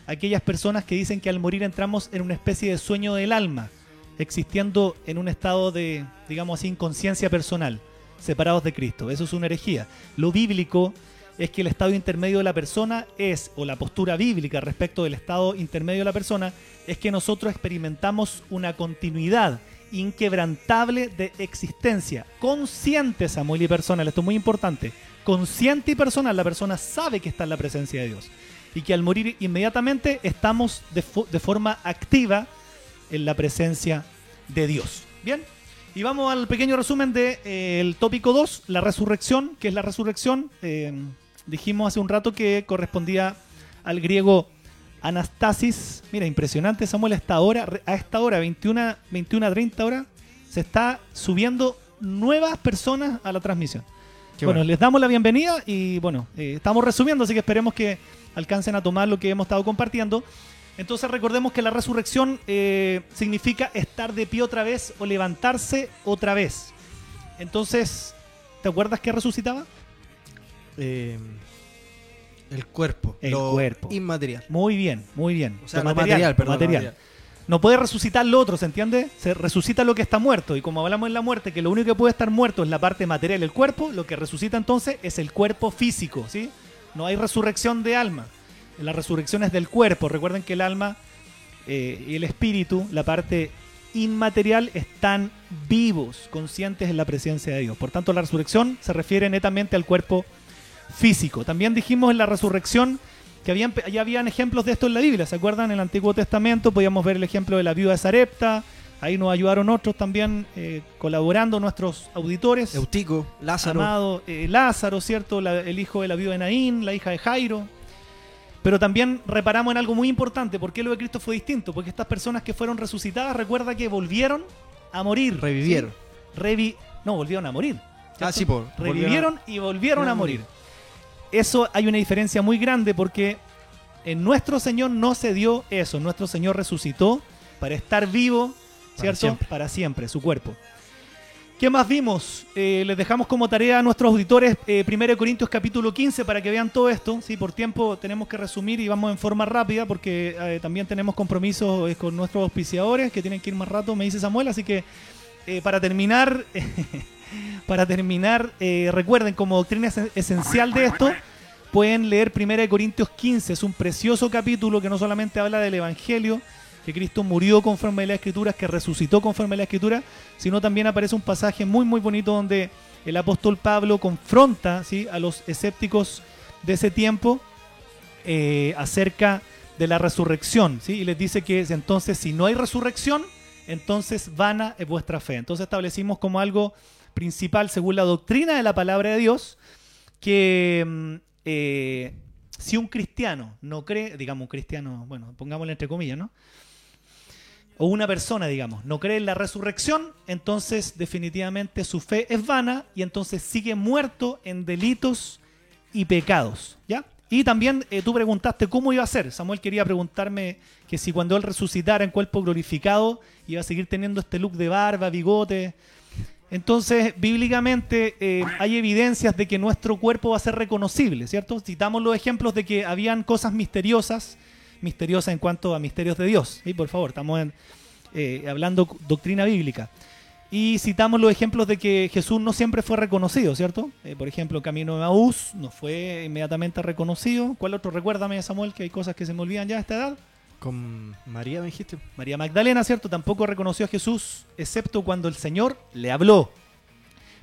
Speaker 4: Aquellas personas que dicen que al morir entramos en una especie de sueño del alma, existiendo en un estado de, digamos así, inconsciencia personal, separados de Cristo. Eso es una herejía. Lo bíblico es que el estado intermedio de la persona es, o la postura bíblica respecto del estado intermedio de la persona, es que nosotros experimentamos una continuidad inquebrantable de existencia, consciente, Samuel y personal, esto es muy importante, consciente y personal, la persona sabe que está en la presencia de Dios y que al morir inmediatamente estamos de, fo- de forma activa en la presencia de Dios. Bien, y vamos al pequeño resumen del tópico 2, la resurrección, que es la resurrección. eh, dijimos hace un rato que correspondía al griego anastasis. Mira, impresionante Samuel, a esta hora, a esta hora, 21, 21 a 30 horas, se está subiendo nuevas personas a la transmisión. Bueno. les damos la bienvenida y bueno, eh, estamos resumiendo, así que esperemos que alcancen a tomar lo que hemos estado compartiendo. Entonces recordemos que la resurrección eh, significa estar de pie otra vez o levantarse otra vez. Entonces, ¿te acuerdas que resucitaba?
Speaker 1: Eh, el cuerpo.
Speaker 4: El
Speaker 1: lo
Speaker 4: cuerpo.
Speaker 1: Inmaterial.
Speaker 4: Muy bien, muy bien.
Speaker 1: O sea,
Speaker 4: Lo
Speaker 1: material, perdón. lo
Speaker 4: material.
Speaker 1: material.
Speaker 4: No puede resucitar lo otro, ¿se entiende? Se resucita lo que está muerto. Y como hablamos en la muerte, que lo único que puede estar muerto es la parte material del cuerpo, lo que resucita entonces es el cuerpo físico, ¿sí? No hay resurrección de alma. La resurrección es del cuerpo. Recuerden que el alma eh, y el espíritu, la parte inmaterial, están vivos, conscientes en la presencia de Dios. Por tanto, la resurrección se refiere netamente al cuerpo físico. También dijimos en la resurrección que habían, ya habían ejemplos de esto en la Biblia. ¿Se acuerdan? En el Antiguo Testamento podíamos ver el ejemplo de la viuda de Sarepta. Ahí nos ayudaron otros también eh, colaborando nuestros auditores.
Speaker 1: Eutico, Lázaro.
Speaker 4: Amado eh, Lázaro, ¿cierto? La- el hijo de la viuda de Naín, la hija de Jairo. Pero también reparamos en algo muy importante. ¿Por qué lo de Cristo fue distinto? Porque estas personas que fueron resucitadas, recuerda que volvieron a morir.
Speaker 1: Revivieron.
Speaker 4: ¿sí? Revi- no, volvieron a morir.
Speaker 1: Ah,
Speaker 4: ¿cierto?
Speaker 1: sí, por.
Speaker 4: Revivieron y volvieron
Speaker 1: a
Speaker 4: morir. Eso hay una diferencia muy grande porque en nuestro Señor no se dio eso. Nuestro Señor resucitó para estar vivo,
Speaker 1: Para
Speaker 4: ¿cierto?
Speaker 1: siempre.
Speaker 4: Para siempre, su cuerpo. ¿Qué más vimos? Eh, les dejamos como tarea a nuestros auditores eh, 1 Corintios capítulo 15 para que vean todo esto. Sí, por tiempo tenemos que resumir y vamos en forma rápida porque eh, también tenemos compromisos eh, con nuestros auspiciadores que tienen que ir más rato, me dice Samuel. Así que para terminar, para terminar, eh, recuerden como doctrina esen- esencial de esto, pueden leer 1 Corintios 15. Es un precioso capítulo que no solamente habla del Evangelio, que Cristo murió conforme a las Escrituras, que resucitó conforme a la Escritura, sino también aparece un pasaje muy muy bonito donde el apóstol Pablo confronta ¿sí? a los escépticos de ese tiempo eh, acerca de la resurrección, ¿sí? y les dice que entonces si no hay resurrección, entonces vana es vuestra fe. Entonces establecimos como algo principal según la doctrina de la palabra de Dios que mm, eh, si un cristiano no cree, digamos un cristiano, bueno, pongámosle entre comillas, ¿no? O una persona, digamos, no cree en la resurrección, entonces definitivamente su fe es vana y entonces sigue muerto en delitos y pecados, ¿ya? Y también eh, tú preguntaste cómo iba a ser. Samuel quería preguntarme que si cuando él resucitara en cuerpo glorificado iba a seguir teniendo este look de barba, bigote. Entonces, bíblicamente eh, hay evidencias de que nuestro cuerpo va a ser reconocible, ¿cierto? Citamos los ejemplos de que habían cosas misteriosas, misteriosas en cuanto a misterios de Dios. Y por favor, estamos en- eh, hablando doctrina bíblica. Y citamos los ejemplos de que Jesús no siempre fue reconocido, ¿cierto? Eh, por ejemplo, Camino de Maús no fue inmediatamente reconocido. ¿Cuál otro? Recuérdame, Samuel, que hay cosas que se me olvidan ya a esta edad.
Speaker 1: Con María me.
Speaker 4: María Magdalena, ¿cierto? Tampoco reconoció a Jesús, excepto cuando el Señor le habló.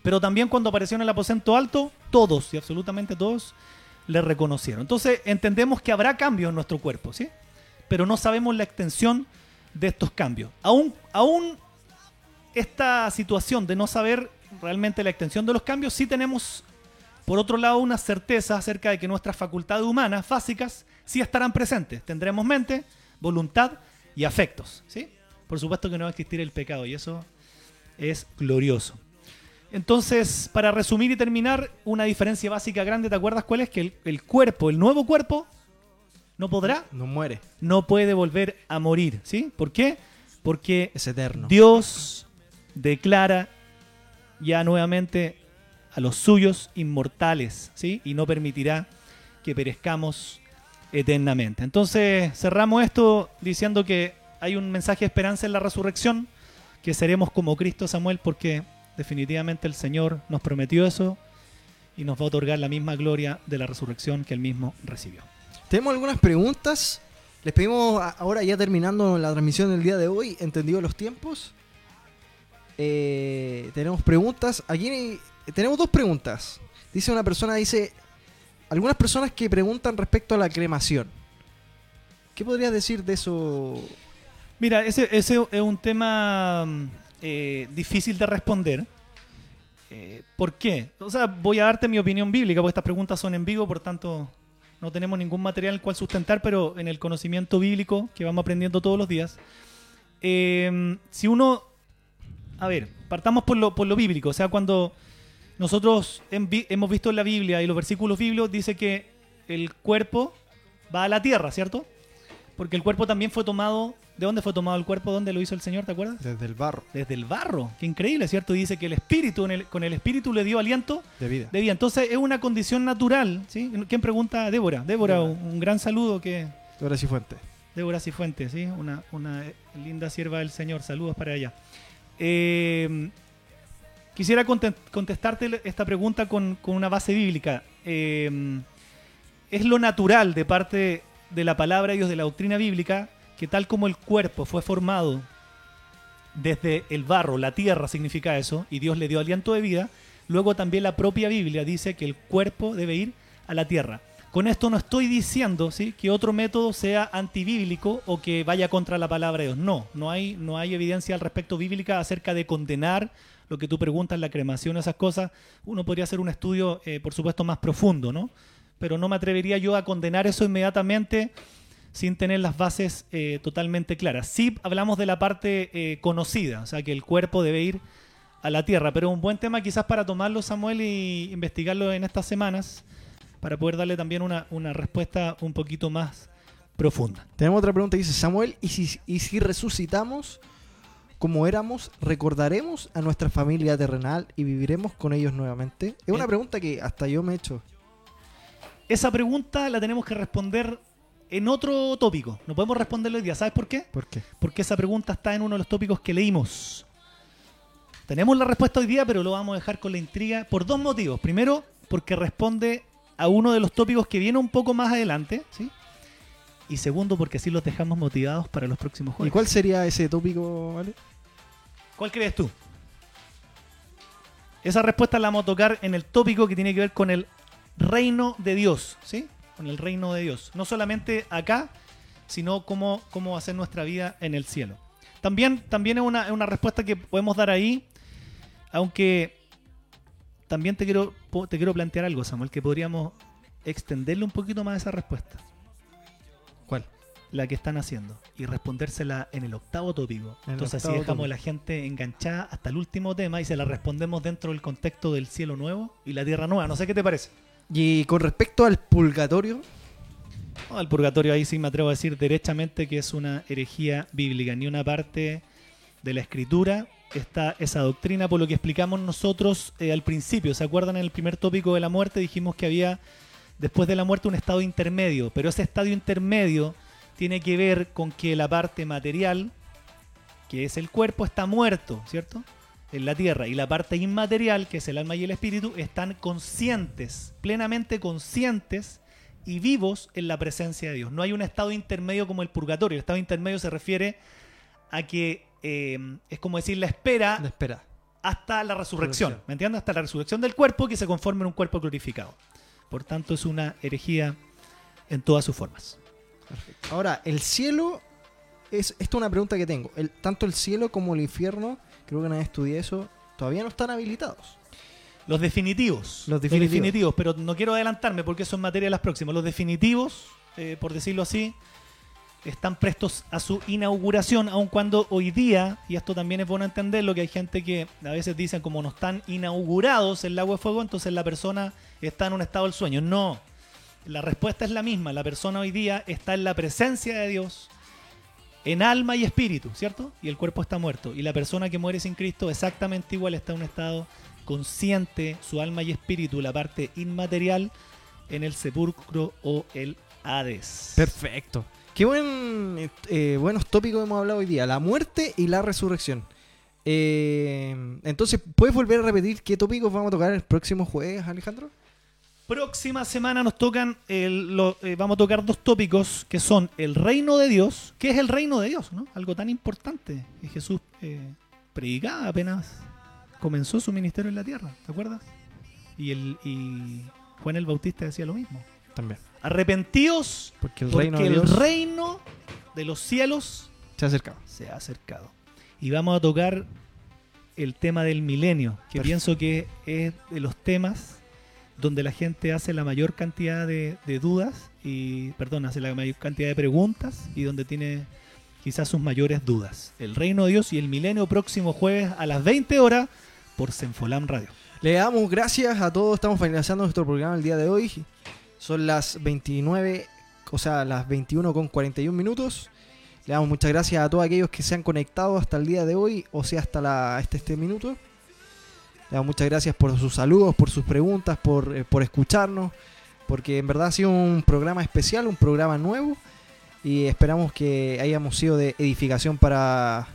Speaker 4: Pero también cuando apareció en el aposento alto, todos y absolutamente todos le reconocieron. Entonces entendemos que habrá cambios en nuestro cuerpo, ¿sí? Pero no sabemos la extensión de estos cambios. Aún, aún esta situación de no saber realmente la extensión de los cambios, sí tenemos, por otro lado, una certeza acerca de que nuestras facultades humanas básicas sí estarán presentes. Tendremos mente, voluntad y afectos, ¿sí? Por supuesto que no va a existir el pecado y eso es glorioso. Entonces, para resumir y terminar, una diferencia básica grande, ¿te acuerdas cuál es? Que el, el cuerpo, el nuevo cuerpo, no podrá,
Speaker 1: No muere.
Speaker 4: no puede volver a morir, ¿sí? ¿Por qué? Porque
Speaker 1: Es eterno.
Speaker 4: Dios declara ya nuevamente a los suyos inmortales, ¿sí? Y no permitirá que perezcamos eternamente. Entonces, cerramos esto diciendo que hay un mensaje de esperanza en la resurrección, que seremos como Cristo Samuel, porque definitivamente el Señor nos prometió eso y nos va a otorgar la misma gloria de la resurrección que él mismo recibió.
Speaker 1: Tenemos algunas preguntas. Les pedimos ahora ya terminando la transmisión del día de hoy, entendido los tiempos. Eh, tenemos preguntas. Aquí tenemos dos preguntas. Dice una persona, dice, algunas personas que preguntan respecto a la cremación. ¿Qué podrías decir de eso?
Speaker 4: Mira, ese, ese es un tema mm, eh, difícil de responder. Eh, ¿Por qué? O sea, voy a darte mi opinión bíblica, porque estas preguntas son en vivo, por tanto no tenemos ningún material en el cual sustentar, pero en el conocimiento bíblico que vamos aprendiendo todos los días, eh, si uno, a ver, partamos por lo, por lo bíblico, o sea, cuando nosotros hemos visto en la Biblia y los versículos bíblicos dice que el cuerpo va a la tierra, ¿cierto? Porque el cuerpo también fue tomado. ¿De dónde fue tomado el cuerpo? ¿Dónde lo hizo el Señor? ¿Te acuerdas?
Speaker 1: Desde el barro
Speaker 4: Desde el barro. Qué increíble, ¿cierto? Dice que el espíritu, en el- con el espíritu le dio aliento
Speaker 1: de vida.
Speaker 4: de vida. Entonces es una condición natural, ¿sí? ¿Quién pregunta? Débora. Débora,
Speaker 1: Débora.
Speaker 4: un, un gran saludo que.
Speaker 1: Ahora sí fuente.
Speaker 4: Débora Cifuentes, ¿sí? Una, una linda sierva del Señor. Saludos para ella. Eh, quisiera conte- contestarte esta pregunta con, una base bíblica. Eh, es lo natural de parte de la palabra de Dios, de la doctrina bíblica, que tal como el cuerpo fue formado desde el barro, la tierra significa eso, y Dios le dio aliento de vida, luego también la propia Biblia dice que el cuerpo debe ir a la tierra. Con esto no estoy diciendo ¿sí? que otro método sea antibíblico o que vaya contra la palabra de Dios. No, no hay, no hay evidencia al respecto bíblica acerca de condenar lo que tú preguntas, la cremación, esas cosas. Uno podría hacer un estudio, eh, por supuesto, más profundo, ¿no? Pero no me atrevería yo a condenar eso inmediatamente sin tener las bases eh, totalmente claras. Sí hablamos de la parte eh, conocida, o sea, que el cuerpo debe ir a la tierra, pero un buen tema quizás para tomarlo, Samuel, y investigarlo en estas semanas, para poder darle también una, una respuesta un poquito más profunda.
Speaker 1: Tenemos otra pregunta que dice Samuel, ¿y si, y si resucitamos como éramos, recordaremos a nuestra familia terrenal y viviremos con ellos nuevamente? Es una
Speaker 4: Eh.
Speaker 1: pregunta que hasta yo me he hecho.
Speaker 4: Esa pregunta la tenemos que responder en otro tópico. No podemos responderlo hoy día. ¿Sabes por qué?
Speaker 1: ¿Por qué?
Speaker 4: Porque esa pregunta está en uno de los tópicos que leímos. Tenemos la respuesta hoy día, pero lo vamos a dejar con la intriga por dos motivos. Primero, porque responde a uno de los tópicos que viene un poco más adelante, ¿sí? Y segundo, porque así los dejamos motivados para los próximos
Speaker 1: ¿Y
Speaker 4: juegos.
Speaker 1: cuál sería ese tópico, vale?
Speaker 4: ¿Cuál crees tú? Esa respuesta la vamos a tocar en el tópico que tiene que ver con el reino de Dios, ¿sí? Con el reino de Dios. No solamente acá, sino cómo, cómo hacer nuestra vida en el cielo. También, también es, una, es una respuesta que podemos dar ahí, aunque también te quiero, te quiero plantear algo, Samuel, que podríamos extenderle un poquito más esa respuesta,
Speaker 1: ¿Cuál?
Speaker 4: la que están haciendo, y respondérsela en el octavo tópico.
Speaker 1: En
Speaker 4: Entonces así dejamos a la gente enganchada hasta el último tema y se la respondemos dentro del contexto del cielo nuevo y la tierra nueva. No sé qué te parece.
Speaker 1: Y con respecto al purgatorio,
Speaker 4: No, el purgatorio ahí sí me atrevo a decir derechamente que es una herejía bíblica. Ni una parte de la escritura está esa doctrina por lo que explicamos nosotros eh, al principio. ¿Se acuerdan en el primer tópico de la muerte? Dijimos que había después de la muerte un estado intermedio, pero ese estadio intermedio tiene que ver con que la parte material, que es el cuerpo, está muerto, ¿cierto? En la tierra. Y la parte inmaterial, que es el alma y el espíritu, están conscientes, plenamente conscientes y vivos en la presencia de Dios. No hay un estado intermedio como el purgatorio. El estado intermedio se refiere a que eh, es como decir la espera
Speaker 1: la espera.
Speaker 4: hasta la resurrección.
Speaker 1: Resurrección.
Speaker 4: ¿Me entiendes? Hasta la resurrección del cuerpo que se conforme en un cuerpo glorificado. Por tanto, es una herejía en todas sus formas.
Speaker 1: Ahora, el cielo, es, esto es una pregunta que tengo. El, tanto el cielo como el infierno, creo que una vez estudié eso, todavía no están habilitados.
Speaker 4: Los definitivos.
Speaker 1: Los definitivos.
Speaker 4: pero no quiero adelantarme porque eso es materia de las próximas. Los definitivos, eh, por decirlo así, están prestos a su inauguración, aun cuando hoy día, y esto también es bueno entenderlo, que hay gente que a veces dicen como no están inaugurados el lago de fuego, entonces la persona está en un estado del sueño. No, la respuesta es la misma. La persona hoy día está en la presencia de Dios, en alma y espíritu, ¿cierto? Y el cuerpo está muerto. Y la persona que muere sin Cristo exactamente igual está en un estado consciente, su alma y espíritu, la parte inmaterial, en el sepulcro o el Hades.
Speaker 1: Perfecto. Qué buen, eh, buenos tópicos hemos hablado hoy día. La muerte y la resurrección. Eh, entonces, ¿puedes volver a repetir qué tópicos vamos a tocar el próximo jueves, Alejandro?
Speaker 4: Próxima semana nos tocan, eh, vamos a tocar dos tópicos que son el reino de Dios. ¿Qué es el reino de Dios? ¿no? Algo tan importante que Jesús predicaba apenas comenzó su ministerio en la tierra, ¿te acuerdas? Y, el, y Juan el Bautista decía lo mismo.
Speaker 1: También.
Speaker 4: Arrepentíos
Speaker 1: Porque el
Speaker 4: porque
Speaker 1: reino de
Speaker 4: el
Speaker 1: Dios
Speaker 4: reino de los cielos
Speaker 1: se ha acercado.
Speaker 4: se ha acercado. Y vamos a tocar el tema del milenio, que
Speaker 1: Perfecto.
Speaker 4: pienso que es de los temas donde la gente hace la mayor cantidad de, de dudas y, perdón, hace la mayor cantidad de preguntas y donde tiene quizás sus mayores dudas. El reino de Dios y el milenio próximo jueves a las 20 horas por Senfolam Radio.
Speaker 1: Le damos gracias a todos. Estamos finalizando nuestro programa el día de hoy. Son las 29, o sea, las 21 con 41 minutos. Le damos muchas gracias a todos aquellos que se han conectado hasta el día de hoy, o sea, hasta la, hasta este minuto. Le damos muchas gracias por sus saludos, por sus preguntas, por, eh, por escucharnos, porque en verdad ha sido un programa especial, un programa nuevo, y esperamos que hayamos sido de edificación para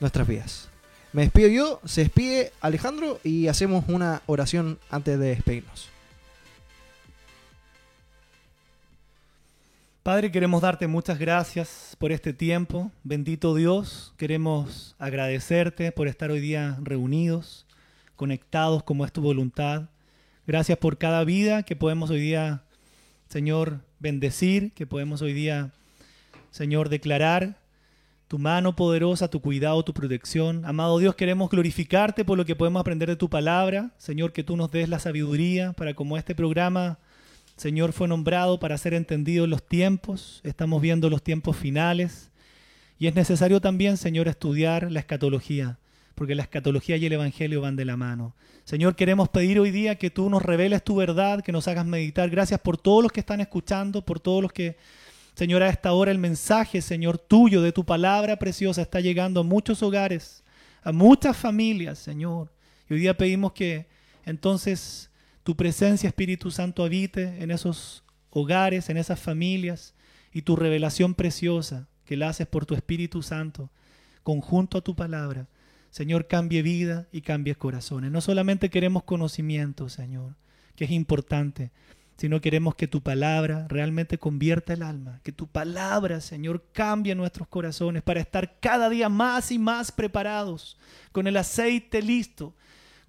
Speaker 1: nuestras vidas. Me despido yo, se despide Alejandro y hacemos una oración antes de despedirnos.
Speaker 4: Padre, queremos darte muchas gracias por este tiempo. Bendito Dios, queremos agradecerte por estar hoy día reunidos, conectados como es tu voluntad. Gracias por cada vida que podemos hoy día, Señor, bendecir, que podemos hoy día, Señor, declarar tu mano poderosa, tu cuidado, tu protección. Amado Dios, queremos glorificarte por lo que podemos aprender de tu palabra. Señor, que tú nos des la sabiduría para como este programa Señor, fue nombrado para ser entendido en los tiempos. Estamos viendo los tiempos finales. Y es necesario también, Señor, estudiar la escatología, porque la escatología y el Evangelio van de la mano. Señor, queremos pedir hoy día que tú nos reveles tu verdad, que nos hagas meditar. Gracias por todos los que están escuchando, por todos los que, Señor, a esta hora el mensaje, Señor, tuyo, de tu palabra preciosa, está llegando a muchos hogares, a muchas familias, Señor. Y hoy día pedimos que entonces tu presencia, Espíritu Santo, habite en esos hogares, en esas familias, y tu revelación preciosa que la haces por tu Espíritu Santo, conjunto a tu palabra, Señor, cambie vida y cambie corazones. No solamente queremos conocimiento, Señor, que es importante, sino queremos que tu palabra realmente convierta el alma, que tu palabra, Señor, cambie nuestros corazones para estar cada día más y más preparados, con el aceite listo,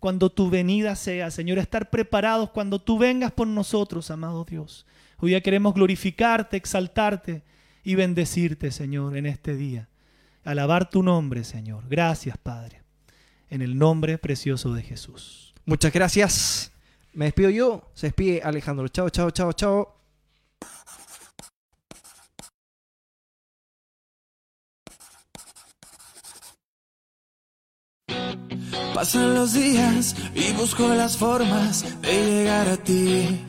Speaker 4: cuando tu venida sea, Señor, estar preparados cuando tú vengas por nosotros, amado Dios. Hoy día queremos glorificarte, exaltarte y bendecirte, Señor, en este día. Alabar tu nombre, Señor. Gracias, Padre. En el nombre precioso de Jesús.
Speaker 1: Muchas gracias. Me despido yo, se despide Alejandro. Chao, chao, chao, chao.
Speaker 6: Pasan los días y busco las formas de llegar a ti.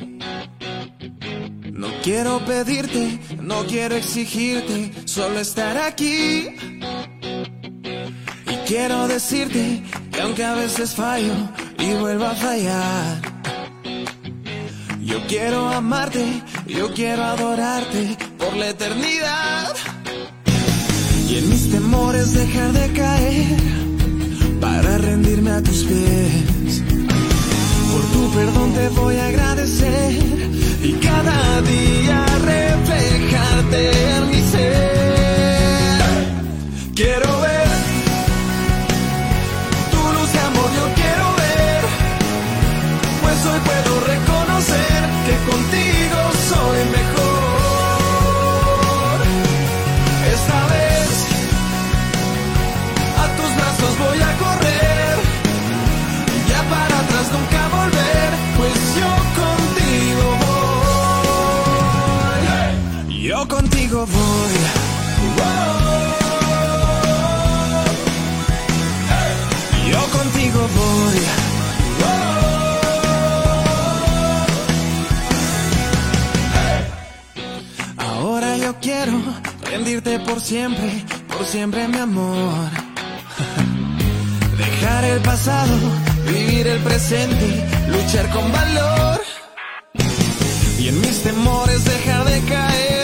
Speaker 6: No quiero pedirte, no quiero exigirte, solo estar aquí. Y quiero decirte que aunque a veces fallo y vuelvo a fallar, yo quiero amarte, yo quiero adorarte por la eternidad. Y en mis temores dejar de caer para rendirme a tus pies. Por tu perdón te voy a agradecer y cada día reflejarte en mi ser. Por siempre, por siempre mi amor. Dejar el pasado, vivir el presente, luchar con valor. Y en mis temores dejar de caer